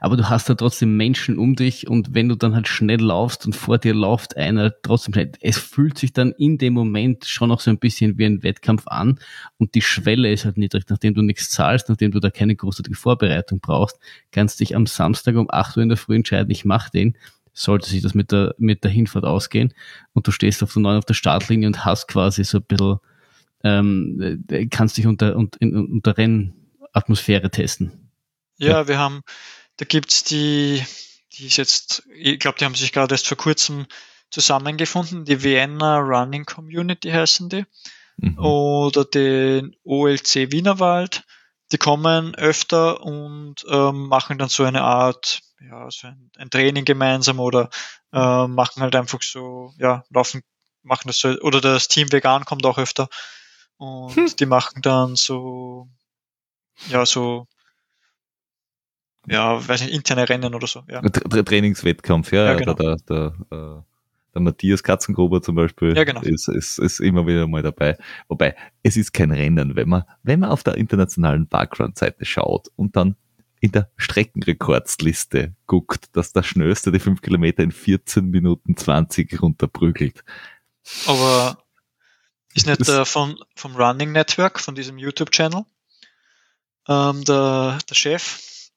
aber du hast da trotzdem Menschen um dich und wenn du dann halt schnell laufst und vor dir läuft einer trotzdem schnell, es fühlt sich dann in dem Moment schon noch so ein bisschen wie ein Wettkampf an und die Schwelle ist halt niedrig, nachdem du nichts zahlst, nachdem du da keine großartige Vorbereitung brauchst, kannst dich am Samstag um 8 Uhr in der Früh entscheiden, ich mach den, sollte sich das mit der, mit der Hinfahrt ausgehen und du stehst auf der neuen auf der Startlinie und hast quasi so ein bisschen, ähm, äh, kannst dich unter, unter, unter Rennatmosphäre testen. Ja, wir haben, da gibt's die, die ist jetzt, ich glaube, die haben sich gerade erst vor kurzem zusammengefunden, die Vienna Running Community heißen die, Mhm. oder den OLC Wienerwald. Die kommen öfter und ähm, machen dann so eine Art, ja, so ein, ein Training gemeinsam oder äh, machen halt einfach so, ja, laufen, machen das so, oder das Team Vegan kommt auch öfter und Hm. die machen dann so, ja, so, ja, weiß nicht, interne Rennen oder so, ja. Tra Tra Trainingswettkampf, ja, Ja, genau. der, der, der, äh, der Matthias Katzengruber zum Beispiel Ja, genau. ist, ist, ist immer wieder mal dabei. Wobei, es ist kein Rennen, wenn man, wenn man auf der internationalen Parkrun-Seite schaut und dann in der Streckenrekordsliste guckt, dass der Schnellste die 5 Kilometer in 14 Minuten 20 runterprügelt. Aber ist nicht der von, vom Running Network, von diesem YouTube-Channel, ähm, der, der Chef,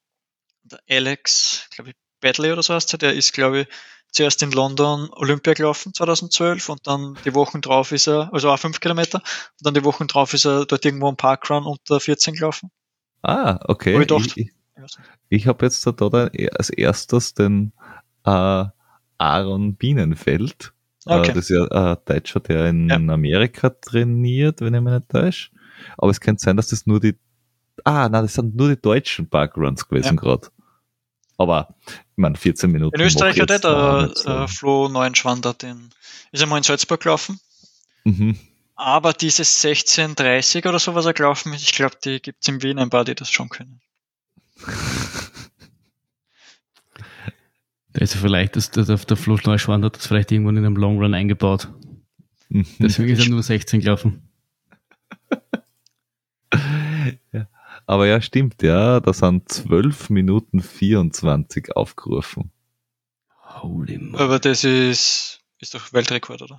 der Alex, glaube ich, Badley oder so heißt er, der ist, glaube ich, zuerst in London Olympia gelaufen, 2012, und dann die Wochen drauf ist er, also auch 5 Kilometer, und dann die Wochen drauf ist er dort irgendwo im Parkrun unter 14 gelaufen. Ah, okay. Hab ich ich, Ich ich habe jetzt da, da als erstes den äh, Aaron Bienenfeld. Okay. Äh, das ist ja ein Deutscher, der in Ja. Amerika trainiert, wenn ich mich nicht täusche. Aber es könnte sein, dass das nur die, ah, nein, das sind nur die deutschen Parkruns gewesen gerade. Aber, ich meine, 14 Minuten. In Österreich hat er der nicht so. äh, Flo Neuenschwander, den ist einmal in Salzburg gelaufen. Mhm. Aber dieses 1630 oder so, was er gelaufen ist, ich glaube, die gibt's in Wien ein paar, die das schon können. Ist ja vielleicht, das, das auf der Fluss Neuschwand hat das vielleicht irgendwann in einem Long Run eingebaut. Mhm. Deswegen ist er nur 16 gelaufen. Aber ja, stimmt, ja, da sind 12 Minuten 24 aufgerufen. Holy moly. Aber das ist, ist doch Weltrekord, oder?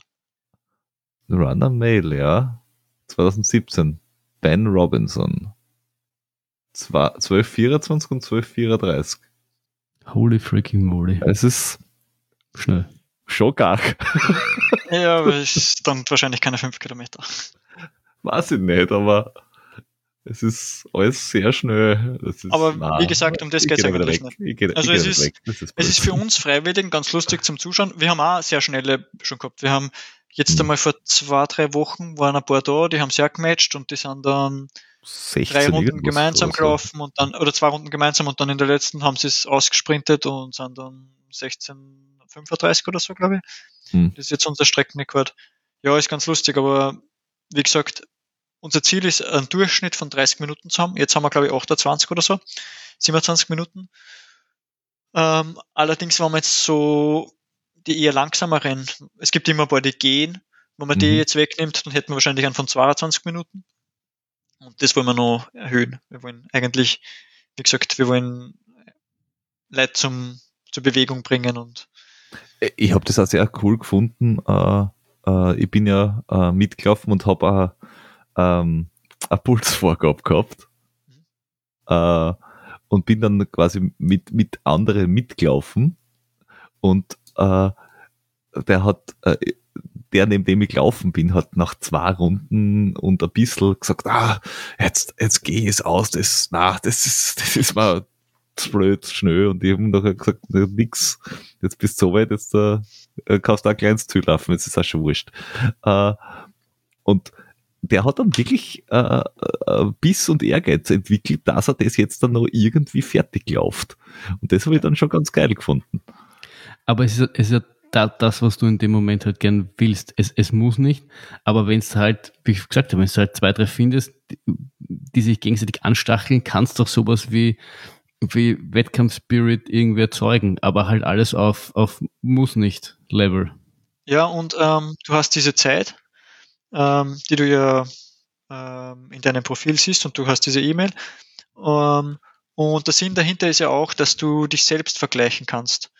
Runner Mail, ja. 2017. Ben Robinson. Zwei- 1224 und 1234. Holy freaking moly. Es ist Schnell. schon gar. Ja, aber es ist dann wahrscheinlich keine fünf Kilometer. Weiß ich nicht, aber es ist alles sehr schnell. Ist, Aber wie gesagt, um das ich geht's geh da wieder eigentlich weg. Ich geh, Also es ist-. Das ist Es ist für uns Freiwilligen ganz lustig zum Zuschauen. Wir haben auch sehr schnelle schon gehabt. Wir haben jetzt Hm. einmal vor zwei, drei Wochen waren ein paar da, die haben sehr gematcht und die sind dann 16 drei Runden gemeinsam so. gelaufen und dann, oder zwei Runden gemeinsam und dann in der letzten haben sie es ausgesprintet und sind dann 16,35 oder so, glaube ich. Hm. Das ist jetzt unser Streckenrekord. Ja, ist ganz lustig, aber wie gesagt, unser Ziel ist, einen Durchschnitt von 30 Minuten zu haben. Jetzt haben wir, glaube ich, 28 oder so. 27 Minuten. Ähm, allerdings, wenn man jetzt so die eher langsameren, es gibt immer ein paar, die gehen. Wenn man die Mhm. jetzt wegnimmt, dann hätten wir wahrscheinlich einen von 22 Minuten. Und das wollen wir noch erhöhen. Wir wollen eigentlich, wie gesagt, wir wollen Leute zum, zur Bewegung bringen und Ich habe das auch sehr cool gefunden. Äh, äh, ich bin ja äh, mitgelaufen und habe auch ähm, eine Pulsvorgabe gehabt. Äh, und bin dann quasi mit, mit anderen mitgelaufen. Und äh, der hat, äh, der, neben dem ich gelaufen bin, hat nach zwei Runden und ein bisschen gesagt, ah, jetzt, jetzt geh es aus, das, na, das ist, das ist mal zu blöd, schnell. Und ich habe nachher gesagt, nix, jetzt bist du so weit, jetzt, äh, kannst du ein kleines Ziel laufen, jetzt ist auch schon wurscht. Äh, und der hat dann wirklich äh, äh, Biss und Ehrgeiz entwickelt, dass er das jetzt dann noch irgendwie fertig läuft. Und das habe ich dann schon ganz geil gefunden. Aber es ist, es ist ja da, das, was du in dem Moment halt gern willst. Es, es muss nicht, aber wenn es halt, wie ich gesagt habe, wenn du halt zwei, drei findest, die, die sich gegenseitig anstacheln, kannst du doch sowas wie, wie Wettkampf-Spirit irgendwie erzeugen, aber halt alles auf, auf muss nicht Level. Ja, und ähm, du hast diese Zeit, ähm, die du ja ähm, in deinem Profil siehst und du hast diese E-Mail. Ähm, und der Sinn dahinter ist ja auch, dass du dich selbst vergleichen kannst.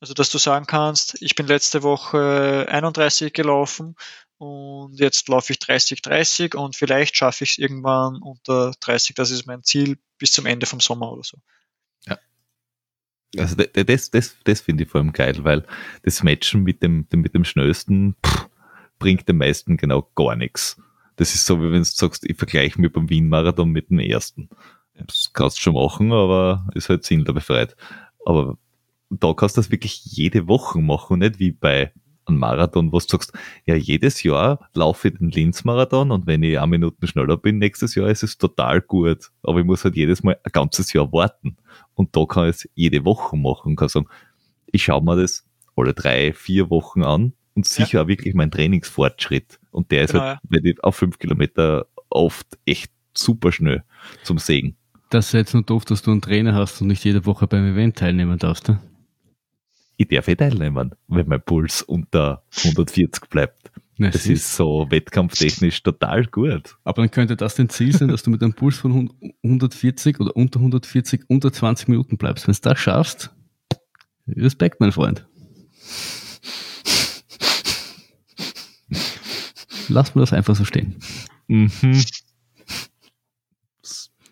Also, dass du sagen kannst, ich bin letzte Woche 31 gelaufen und jetzt laufe ich 30, 30 und vielleicht schaffe ich es irgendwann unter 30. Das ist mein Ziel bis zum Ende vom Sommer oder so. Ja. Also das, das, das finde ich vor allem geil, weil das Matchen mit dem, mit dem Schnellsten pff, bringt den meisten genau gar nichts. Das ist so, wie wenn du sagst, ich vergleiche mich beim Wien-Marathon mit dem ersten. Das kannst du schon machen, aber ist halt Sinn da befreit. Aber da kannst du das wirklich jede Woche machen, nicht wie bei einem Marathon, wo du sagst, ja, jedes Jahr laufe ich den Linz-Marathon und wenn ich eine Minute schneller bin nächstes Jahr, ist es total gut. Aber ich muss halt jedes Mal ein ganzes Jahr warten. Und da kann ich es jede Woche machen und kann sagen, ich schaue mir das alle drei, vier Wochen an und sicher ja. auch wirklich mein Trainingsfortschritt. Und der ist genau, halt, ich auf fünf Kilometer oft echt super schnell zum Sägen. Das ist jetzt nur doof, dass du einen Trainer hast und nicht jede Woche beim Event teilnehmen darfst. Ne? ich darf eh teilnehmen, wenn mein Puls unter 140 bleibt. Na, das ist so wettkampftechnisch total gut. Aber dann könnte das dein Ziel sein, dass du mit einem Puls von 140 oder unter 140 unter 20 Minuten bleibst. Wenn du das schaffst, Respekt, mein Freund. Lass mir das einfach so stehen. Mhm.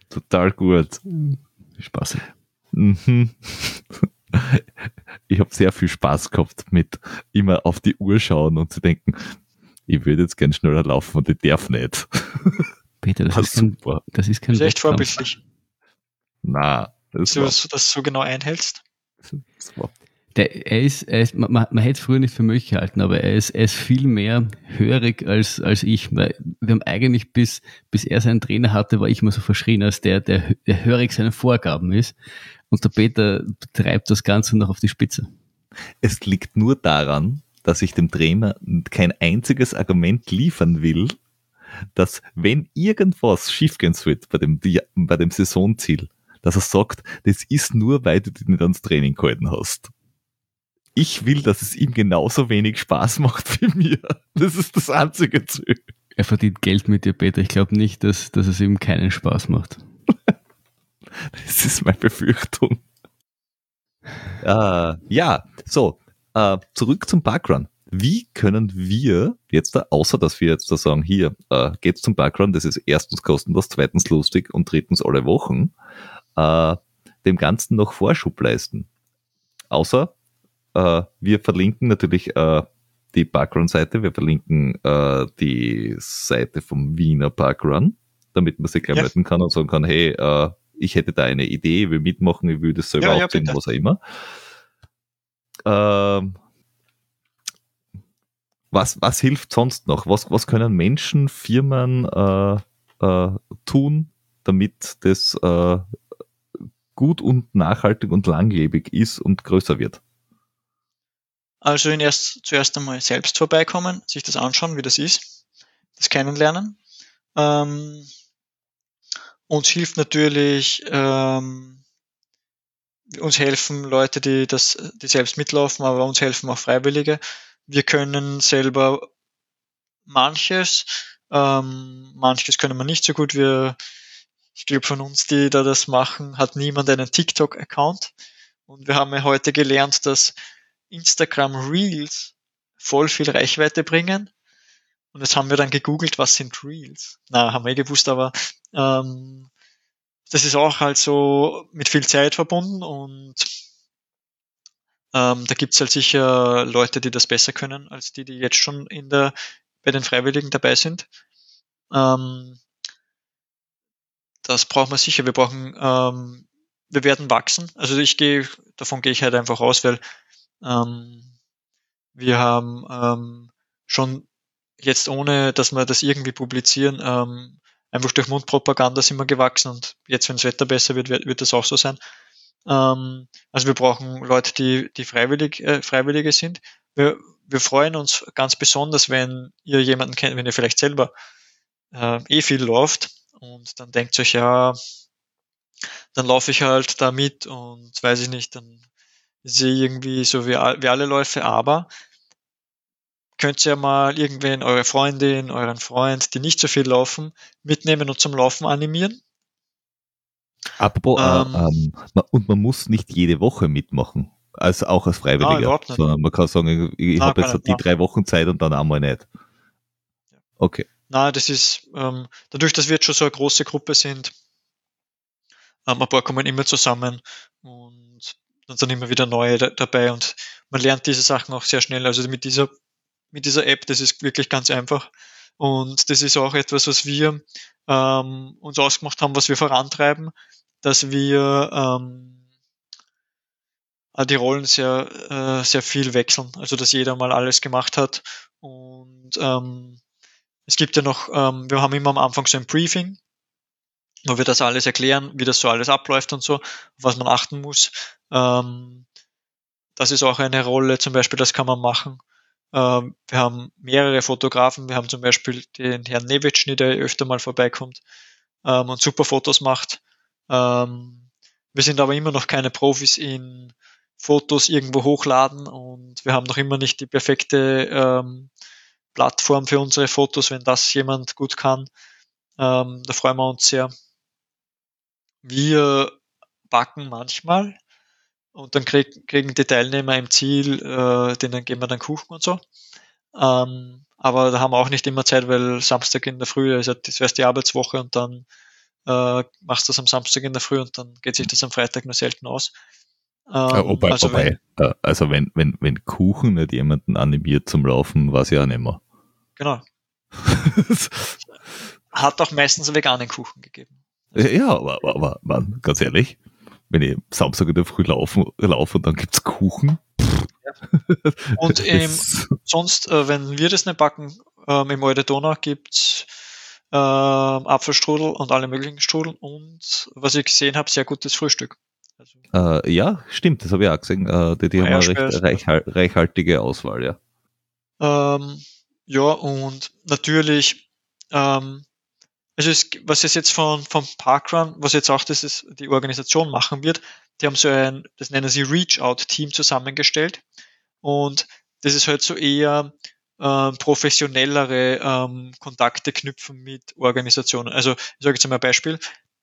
Total gut. Spaß. Mhm ich habe sehr viel Spaß gehabt mit immer auf die Uhr schauen und zu denken, ich würde jetzt gern schneller laufen und ich darf nicht. Peter, das, ist, kein, super. das ist kein Das ist echt vorbildlich. Na, das so, dass du das so genau einhältst. Der, er ist, er ist man, man hätte es früher nicht für möglich gehalten, aber er ist, er ist viel mehr hörig als, als ich. Weil wir haben eigentlich bis, bis er seinen Trainer hatte, war ich immer so verschrien als der, der, der hörig seinen Vorgaben ist. Und der Peter treibt das Ganze noch auf die Spitze. Es liegt nur daran, dass ich dem Trainer kein einziges Argument liefern will, dass wenn irgendwas schiefgehen wird bei dem, bei dem Saisonziel, dass er sagt, das ist nur, weil du dich nicht ans Training gehalten hast. Ich will, dass es ihm genauso wenig Spaß macht wie mir. Das ist das einzige Ziel. Er verdient Geld mit dir, Peter. Ich glaube nicht, dass, dass es ihm keinen Spaß macht. Das ist meine Befürchtung. Äh, ja, so, äh, zurück zum Parkrun. Wie können wir jetzt, da, außer dass wir jetzt da sagen, hier, äh, geht's zum Parkrun, das ist erstens kostenlos, zweitens lustig und drittens alle Wochen, äh, dem Ganzen noch Vorschub leisten? Außer, äh, wir verlinken natürlich äh, die Parkrun-Seite, wir verlinken äh, die Seite vom Wiener Parkrun, damit man sich gleich ja. melden kann und sagen kann, hey, äh, ich hätte da eine Idee, will mitmachen, ich würde es selber ja, aufziehen, ja, was auch immer. Ähm, was, was hilft sonst noch? Was, was können Menschen, Firmen äh, äh, tun, damit das gut und nachhaltig und langlebig ist und größer wird? Also in erst, zuerst einmal selbst vorbeikommen, sich das anschauen, wie das ist, das kennenlernen. Ähm, uns hilft natürlich, ähm, uns helfen Leute, die das, die selbst mitlaufen, aber uns helfen auch Freiwillige. Wir können selber manches, ähm, manches können wir nicht so gut. Wir, ich glaube von uns, die da das machen, hat niemand einen TikTok-Account. Und wir haben ja heute gelernt, dass Instagram Reels voll viel Reichweite bringen. Und jetzt haben wir dann gegoogelt, was sind Reels? Na, haben wir eh gewusst, aber ähm, das ist auch halt so mit viel Zeit verbunden und ähm, da gibt's halt sicher Leute, die das besser können, als die, die jetzt schon in der, bei den Freiwilligen dabei sind. Ähm, das brauchen wir sicher. Wir brauchen, ähm, wir werden wachsen. Also ich gehe, davon gehe ich halt einfach aus, weil ähm, Wir haben ähm, schon jetzt ohne, dass wir das irgendwie publizieren, ähm, einfach durch Mundpropaganda sind wir gewachsen und jetzt, wenn das Wetter besser wird, wird, wird das auch so sein. Ähm, also wir brauchen Leute, die, die freiwillig, äh, Freiwillige sind. Wir, wir freuen uns ganz besonders, wenn ihr jemanden kennt, wenn ihr vielleicht selber äh, eh viel läuft und dann denkt euch, ja, dann laufe ich halt da mit und weiß ich nicht, dann sie irgendwie so wie, wie alle Läufe, aber könnt ihr mal irgendwen, eure Freundin, euren Freund, die nicht so viel laufen, mitnehmen und zum Laufen animieren. Apropos, äh, ähm, äh, und man muss nicht jede Woche mitmachen. Also auch als Freiwilliger. Sondern man kann sagen, ich, habe jetzt die drei Wochen Zeit und dann einmal nicht. Okay. Na, das ist, ähm, dadurch, dass wir jetzt schon so eine große Gruppe sind, ähm, ein paar kommen immer zusammen und dann sind immer wieder neue da, dabei und man lernt diese Sachen auch sehr schnell. Also mit dieser mit dieser App, das ist wirklich ganz einfach. Und das ist auch etwas, was wir ähm, uns ausgemacht haben, was wir vorantreiben, dass wir ähm, die Rollen sehr, äh, sehr viel wechseln. Also dass jeder mal alles gemacht hat. Und ähm, es gibt ja noch, ähm, wir haben immer am Anfang so ein Briefing, wo wir das alles erklären, wie das so alles abläuft und so, was man achten muss. Ähm, das ist auch eine Rolle, zum Beispiel, das kann man machen. Ähm, wir haben mehrere Fotografen. Wir haben zum Beispiel den Herrn Nevitschny, der öfter mal vorbeikommt ähm, und super Fotos macht. Ähm, wir sind aber immer noch keine Profis in Fotos irgendwo hochladen und wir haben noch immer nicht die perfekte ähm, Plattform für unsere Fotos, wenn das jemand gut kann. Ähm, da freuen wir uns sehr. Wir backen manchmal und dann krieg, kriegen die Teilnehmer im Ziel, äh, denen geben wir dann Kuchen und so. Ähm, aber da haben wir auch nicht immer Zeit, weil Samstag in der Früh ist ja das wäre die Arbeitswoche und dann äh, machst du das am Samstag in der Früh und dann geht sich das am Freitag nur selten aus. Ähm, ja, wobei, also, wobei, wenn, also wenn, wenn, wenn Kuchen nicht jemanden animiert zum Laufen, war es ja auch nicht mehr. Genau. Hat auch meistens veganen Kuchen gegeben. Ja, aber, aber, aber man, ganz ehrlich, wenn ich Samstag in der Früh laufe, laufe und dann gibt es Kuchen. Ja. Und ähm, sonst, äh, wenn wir das nicht backen, ähm, im Eure Donau gibt's ähm, Apfelstrudel und alle möglichen Strudel und was ich gesehen habe, sehr gutes Frühstück. Also, äh, ja, stimmt, das habe ich auch gesehen. Äh, die, die haben eine recht reichhal reichhaltige Auswahl, ja. Ähm, ja, und natürlich ähm, also es, was es jetzt von, vom Parkrun, was jetzt auch das ist, die Organisation machen wird, die haben so ein, das nennen sie Reach-Out-Team zusammengestellt. Und das ist halt so eher äh, professionellere ähm, Kontakte knüpfen mit Organisationen. Also ich sage jetzt mal ein Beispiel.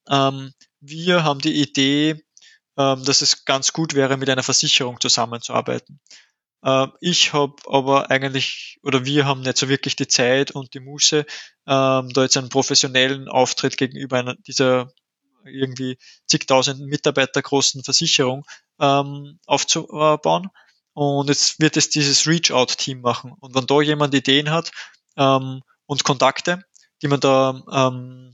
Ähm, wir haben die Idee, ähm, dass es ganz gut wäre, mit einer Versicherung zusammenzuarbeiten. Äh, ich habe aber eigentlich, oder wir haben nicht so wirklich die Zeit und die Muße, ähm, da jetzt einen professionellen Auftritt gegenüber einer, dieser irgendwie zigtausenden Mitarbeiter großen Versicherung ähm, aufzubauen. Und jetzt wird es dieses Reach-Out-Team machen. Und wenn da jemand Ideen hat ähm, und Kontakte, die man da ähm,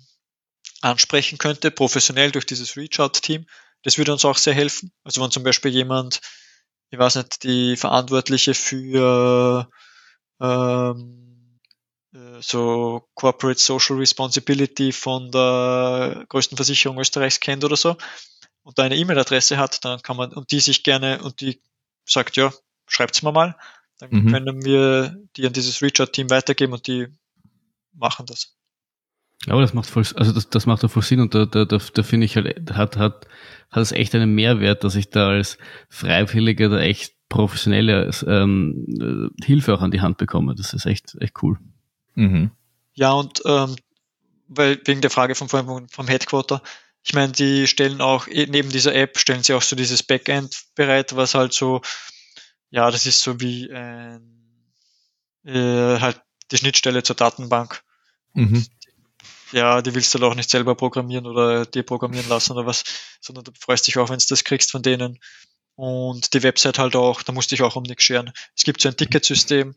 ansprechen könnte, professionell durch dieses Reach-Out-Team, das würde uns auch sehr helfen. Also wenn zum Beispiel jemand ich weiß nicht, die Verantwortliche für ähm, äh, so Corporate Social Responsibility von der größten Versicherung Österreichs kennt oder so und da eine E-Mail-Adresse hat, dann kann man und die sich gerne und die sagt, ja, schreibt's mir mal, dann mhm. können wir die an dieses Reach-Out-Team weitergeben und die machen das. Aber das macht voll, also das, das macht doch voll Sinn und da, da, da, da finde ich halt, hat, hat, hat es echt einen Mehrwert, dass ich da als Freiwilliger da echt professionelle ähm, Hilfe auch an die Hand bekomme. Das ist echt, echt cool. Mhm. Ja, und ähm, weil wegen der Frage vom, vom Headquarter, ich meine, die stellen auch, eh, neben dieser App stellen sie auch so dieses Backend bereit, was halt so, ja, das ist so wie ein, äh, halt die Schnittstelle zur Datenbank. Mhm ja, die willst du auch nicht selber programmieren oder dir programmieren lassen oder was, sondern du freust dich auch, wenn du das kriegst von denen. Und die Website halt auch, da musste ich auch um nichts scheren. Es gibt so ein Ticketsystem,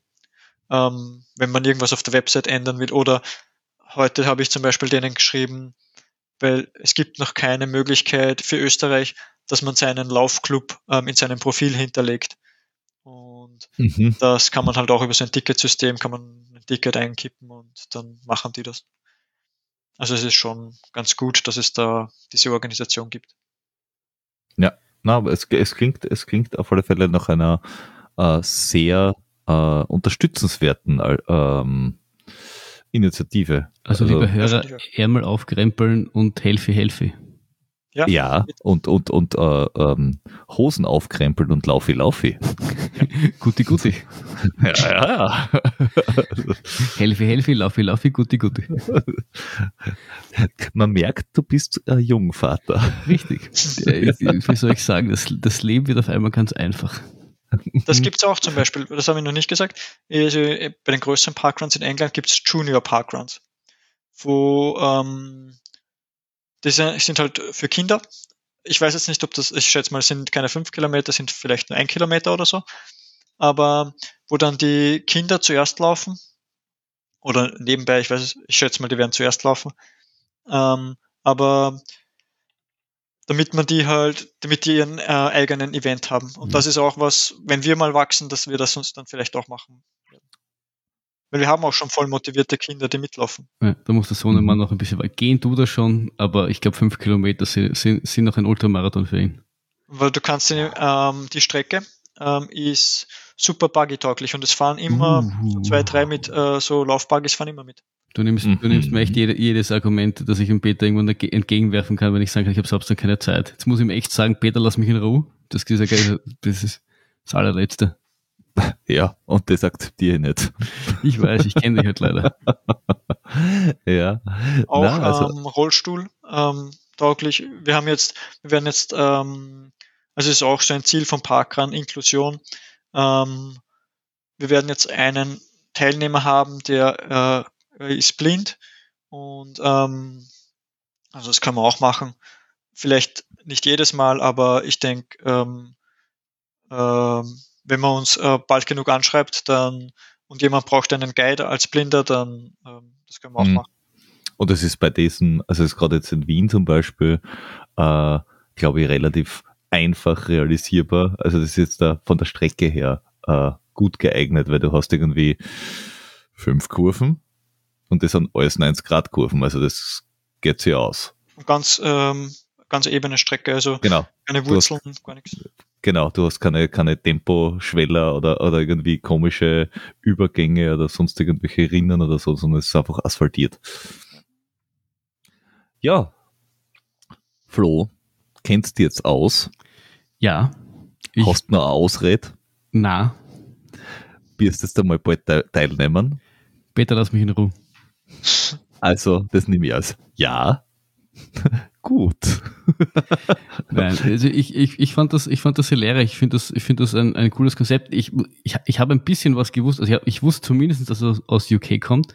ähm, wenn man irgendwas auf der Website ändern will. Oder heute habe ich zum Beispiel denen geschrieben, weil es gibt noch keine Möglichkeit für Österreich, dass man seinen Laufclub ähm, in seinem Profil hinterlegt. Und Und Mhm. das kann man halt auch über so ein Ticketsystem, kann man ein Ticket einkippen und dann machen die das. Also es ist schon ganz gut, dass es da diese Organisation gibt. Na, aber es, es, klingt, es klingt auf alle Fälle nach einer äh, sehr äh, unterstützenswerten äh, ähm, Initiative. Also, liebe Hörer, finde ich Ärmel aufkrempeln und helfi, helfi. Ja, und, und, und äh, ähm, Hosen aufkrempeln und laufi, laufi. Guti, guti. Ja, ja, ja. Helfi, helfi, laufi, laufi, guti, guti. Man merkt, du bist äh, jung, Vater. Richtig. Äh, Wie soll ich sagen, das, das Leben wird auf einmal ganz einfach. Das gibt's auch zum Beispiel, das habe ich noch nicht gesagt. Also, äh, bei den größeren Parkruns in England gibt's Junior Parkruns, wo ähm, die sind halt für Kinder. Ich weiß jetzt nicht, ob das, ich schätze mal, sind keine fünf Kilometer, sind vielleicht nur ein Kilometer oder so. Aber wo dann die Kinder zuerst laufen, oder nebenbei, ich weiß, es- ich schätze mal, die werden zuerst laufen. Ähm, aber damit man die halt, damit die ihren äh, eigenen Event haben. Und Mhm. das ist auch was, wenn wir mal wachsen, dass wir das uns dann vielleicht auch machen. Weil wir haben auch schon voll motivierte Kinder, die mitlaufen. Ja, da muss der Sohnemann noch ein bisschen weit gehen, tut er schon, aber ich glaube, fünf Kilometer sind, sind, sind noch ein Ultramarathon für ihn. Weil du kannst die, ähm, die Strecke ähm, ist super buggy-tauglich und es fahren immer Uh. zwei, drei mit äh, so Laufbuggys fahren immer mit. Du nimmst, Mhm. du nimmst mir echt jede, jedes Argument, das ich dem Peter irgendwann entge- entgegenwerfen kann, wenn ich sagen kann, ich habe selbst keine Zeit. Jetzt muss ich ihm echt sagen, Peter, lass mich in Ruhe. Das ist, ja geil, das ist das allerletzte. Ja, und das akzeptiere ich nicht. Ich weiß, ich kenne dich halt leider. ja. Auch Na, also, ähm, Rollstuhl ähm, tauglich. Wir haben jetzt, wir werden jetzt, ähm, also es ist auch so ein Ziel vom Parkrun, Inklusion. Ähm, wir werden jetzt einen Teilnehmer haben, der äh, ist blind und ähm, also das kann man auch machen. Vielleicht nicht jedes Mal, aber ich denke, ähm, ähm, wenn man uns äh, bald genug anschreibt, dann und jemand braucht einen Guide als Blinder, dann ähm, das können wir auch Mhm. machen. Und es ist bei diesen, also es ist gerade jetzt in Wien zum Beispiel, äh, glaube ich, relativ einfach realisierbar. Also das ist jetzt da von der Strecke her äh, gut geeignet, weil du hast irgendwie fünf Kurven und das sind alles 90 Grad Kurven. Also das geht sich aus. Und ganz, ähm, ganz ebene Strecke, also Genau, keine Du hast- Wurzeln, gar nichts. Genau. Du hast keine, keine Temposchweller oder, oder irgendwie komische Übergänge oder sonst irgendwelche Rinnen oder so, sondern es ist einfach asphaltiert. Ja. Flo, kennst du jetzt aus? Ja. Ich, Hast noch eine Ausrede? na, Wirst jetzt einmal bald te teilnehmen? Peter, lass mich in Ruhe. Also, das nehme ich als Ja. Gut. Nein, also ich, ich, ich fand das, ich fand das sehr lehrreich. Ich finde das, ich finde das ein, ein cooles Konzept. Ich, ich, ich habe ein bisschen was gewusst. Also ich, ich wusste zumindest, dass es aus UK kommt,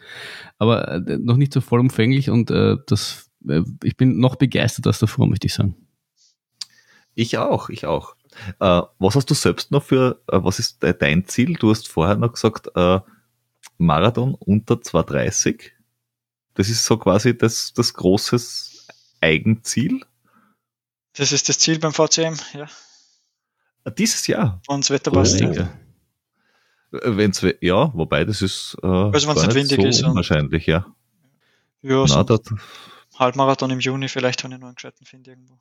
aber äh, noch nicht so vollumfänglich und äh, das, äh, ich bin noch begeistert als davor, möchte ich sagen. Ich auch, ich auch. Äh, was hast du selbst noch für, äh, was ist de dein Ziel? Du hast vorher noch gesagt, äh, Marathon unter 230. Das ist so quasi das, das großes Eigenziel. Das ist das Ziel beim VCM, ja, Äh, Dieses Jahr. wenn das Wetter passt. Oh. Ja. Wenn's, we- ja, wobei das ist äh, Also wenn's gar nicht windig ist, ja. unwahrscheinlich, ja. Ja, Na, so das, Halbmarathon im Juni, vielleicht, wenn ich noch einen gescheiten finde irgendwo.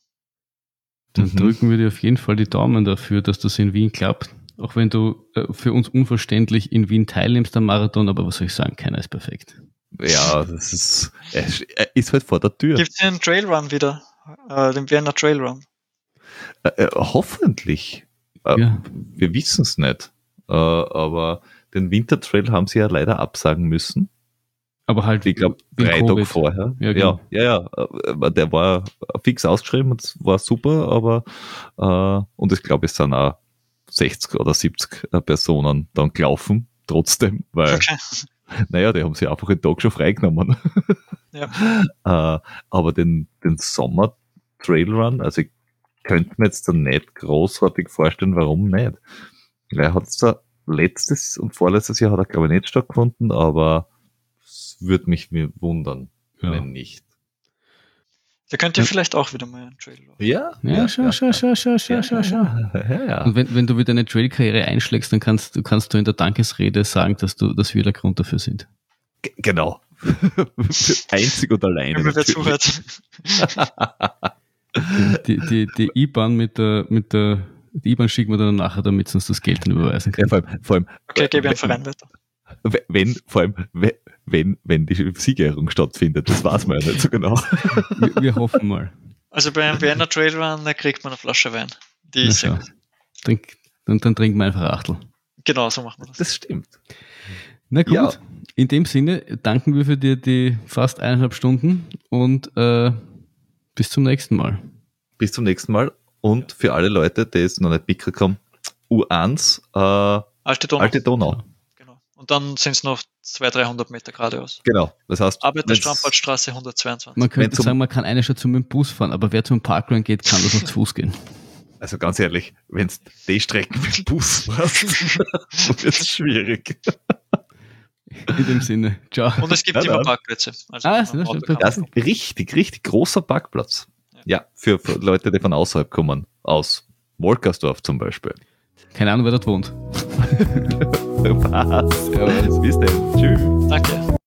Dann Mhm. drücken wir dir auf jeden Fall die Daumen dafür, dass das in Wien klappt. Auch wenn du äh, für uns unverständlich in Wien teilnimmst am Marathon, aber was soll ich sagen, keiner ist perfekt. Ja, das ist, er ist- halt vor der Tür. Gibt es den Trailrun wieder? Äh, den Vienna Trailrun. Äh, äh, hoffentlich. Äh, Ja. Wir wissen es nicht. Äh, aber den Wintertrail haben sie ja leider absagen müssen. Aber halt, Ich glaube, drei Covid. Tage vorher. Ja, Ja, genau. ja, ja, ja. Der war fix ausgeschrieben und war super, aber äh, und ich glaube, es sind auch 60 oder 70 Personen dann gelaufen, trotzdem, weil, Okay. Naja, die haben sich einfach den Tag schon freigenommen. äh, aber den, den Sommer Trailrun, also ich könnte mir jetzt da nicht großartig vorstellen, warum nicht. Er hat da letztes und vorletztes Jahr hat er glaube ich nicht stattgefunden, aber es würde mich wundern, Ja. wenn nicht. Da könnt ihr vielleicht auch wieder mal einen Trail laufen. Ja, Ja, schau, schau, schau, schau, schau, schau, schau. Ja, ja. Und wenn, wenn du wieder eine Trail-Karriere einschlägst, dann kannst du, kannst du in der Dankesrede sagen, dass du, dass wir der Grund dafür sind. G- Genau. Einzig und alleine. Wenn mir wer zuhört. Die, die, die IBAN mit der, mit der, die IBAN schicken wir dann nachher, damit sie uns das Geld dann überweisen Ja, können. vor allem, vor allem Okay, gebe ich einen Verein weiter. wenn, vor allem, we- wenn, wenn die Siegerehrung stattfindet, das weiß man ja nicht so genau. Wir, wir hoffen mal. Also beim Vienna Trail Run, da kriegt man eine Flasche Wein. Die ist gut. Trink, und dann trinken wir einfach Achtel. Genau, so machen wir das. Das stimmt. Na gut, Ja. in dem Sinne danken wir für dir die fast eineinhalb Stunden und äh, bis zum nächsten Mal. Bis zum nächsten Mal. Und für alle Leute, die es noch nicht mitbekommen, U1, äh, Alte Donau. Alte Donau. Genau. Und dann sind es noch 200, 300 Meter geradeaus. Genau. Das heißt, Arbeiterstrampalstraße 122. Man könnte sagen, man kann eine Station mit dem Bus fahren, aber wer zum Parkrun geht, kann das auch zu Fuß gehen. also ganz ehrlich, wenn es die Strecken mit dem Bus fährst, wird es schwierig. In dem Sinne, ciao. Und es gibt Ja, immer. Parkplätze. Also Ah, kann. Das ist ein richtig, richtig großer Parkplatz. Ja, für, für Leute, die von außerhalb kommen. Aus Wolkersdorf zum Beispiel. Keine Ahnung, wer dort wohnt. Was? Ja, Bis denn. Tschüss. Danke.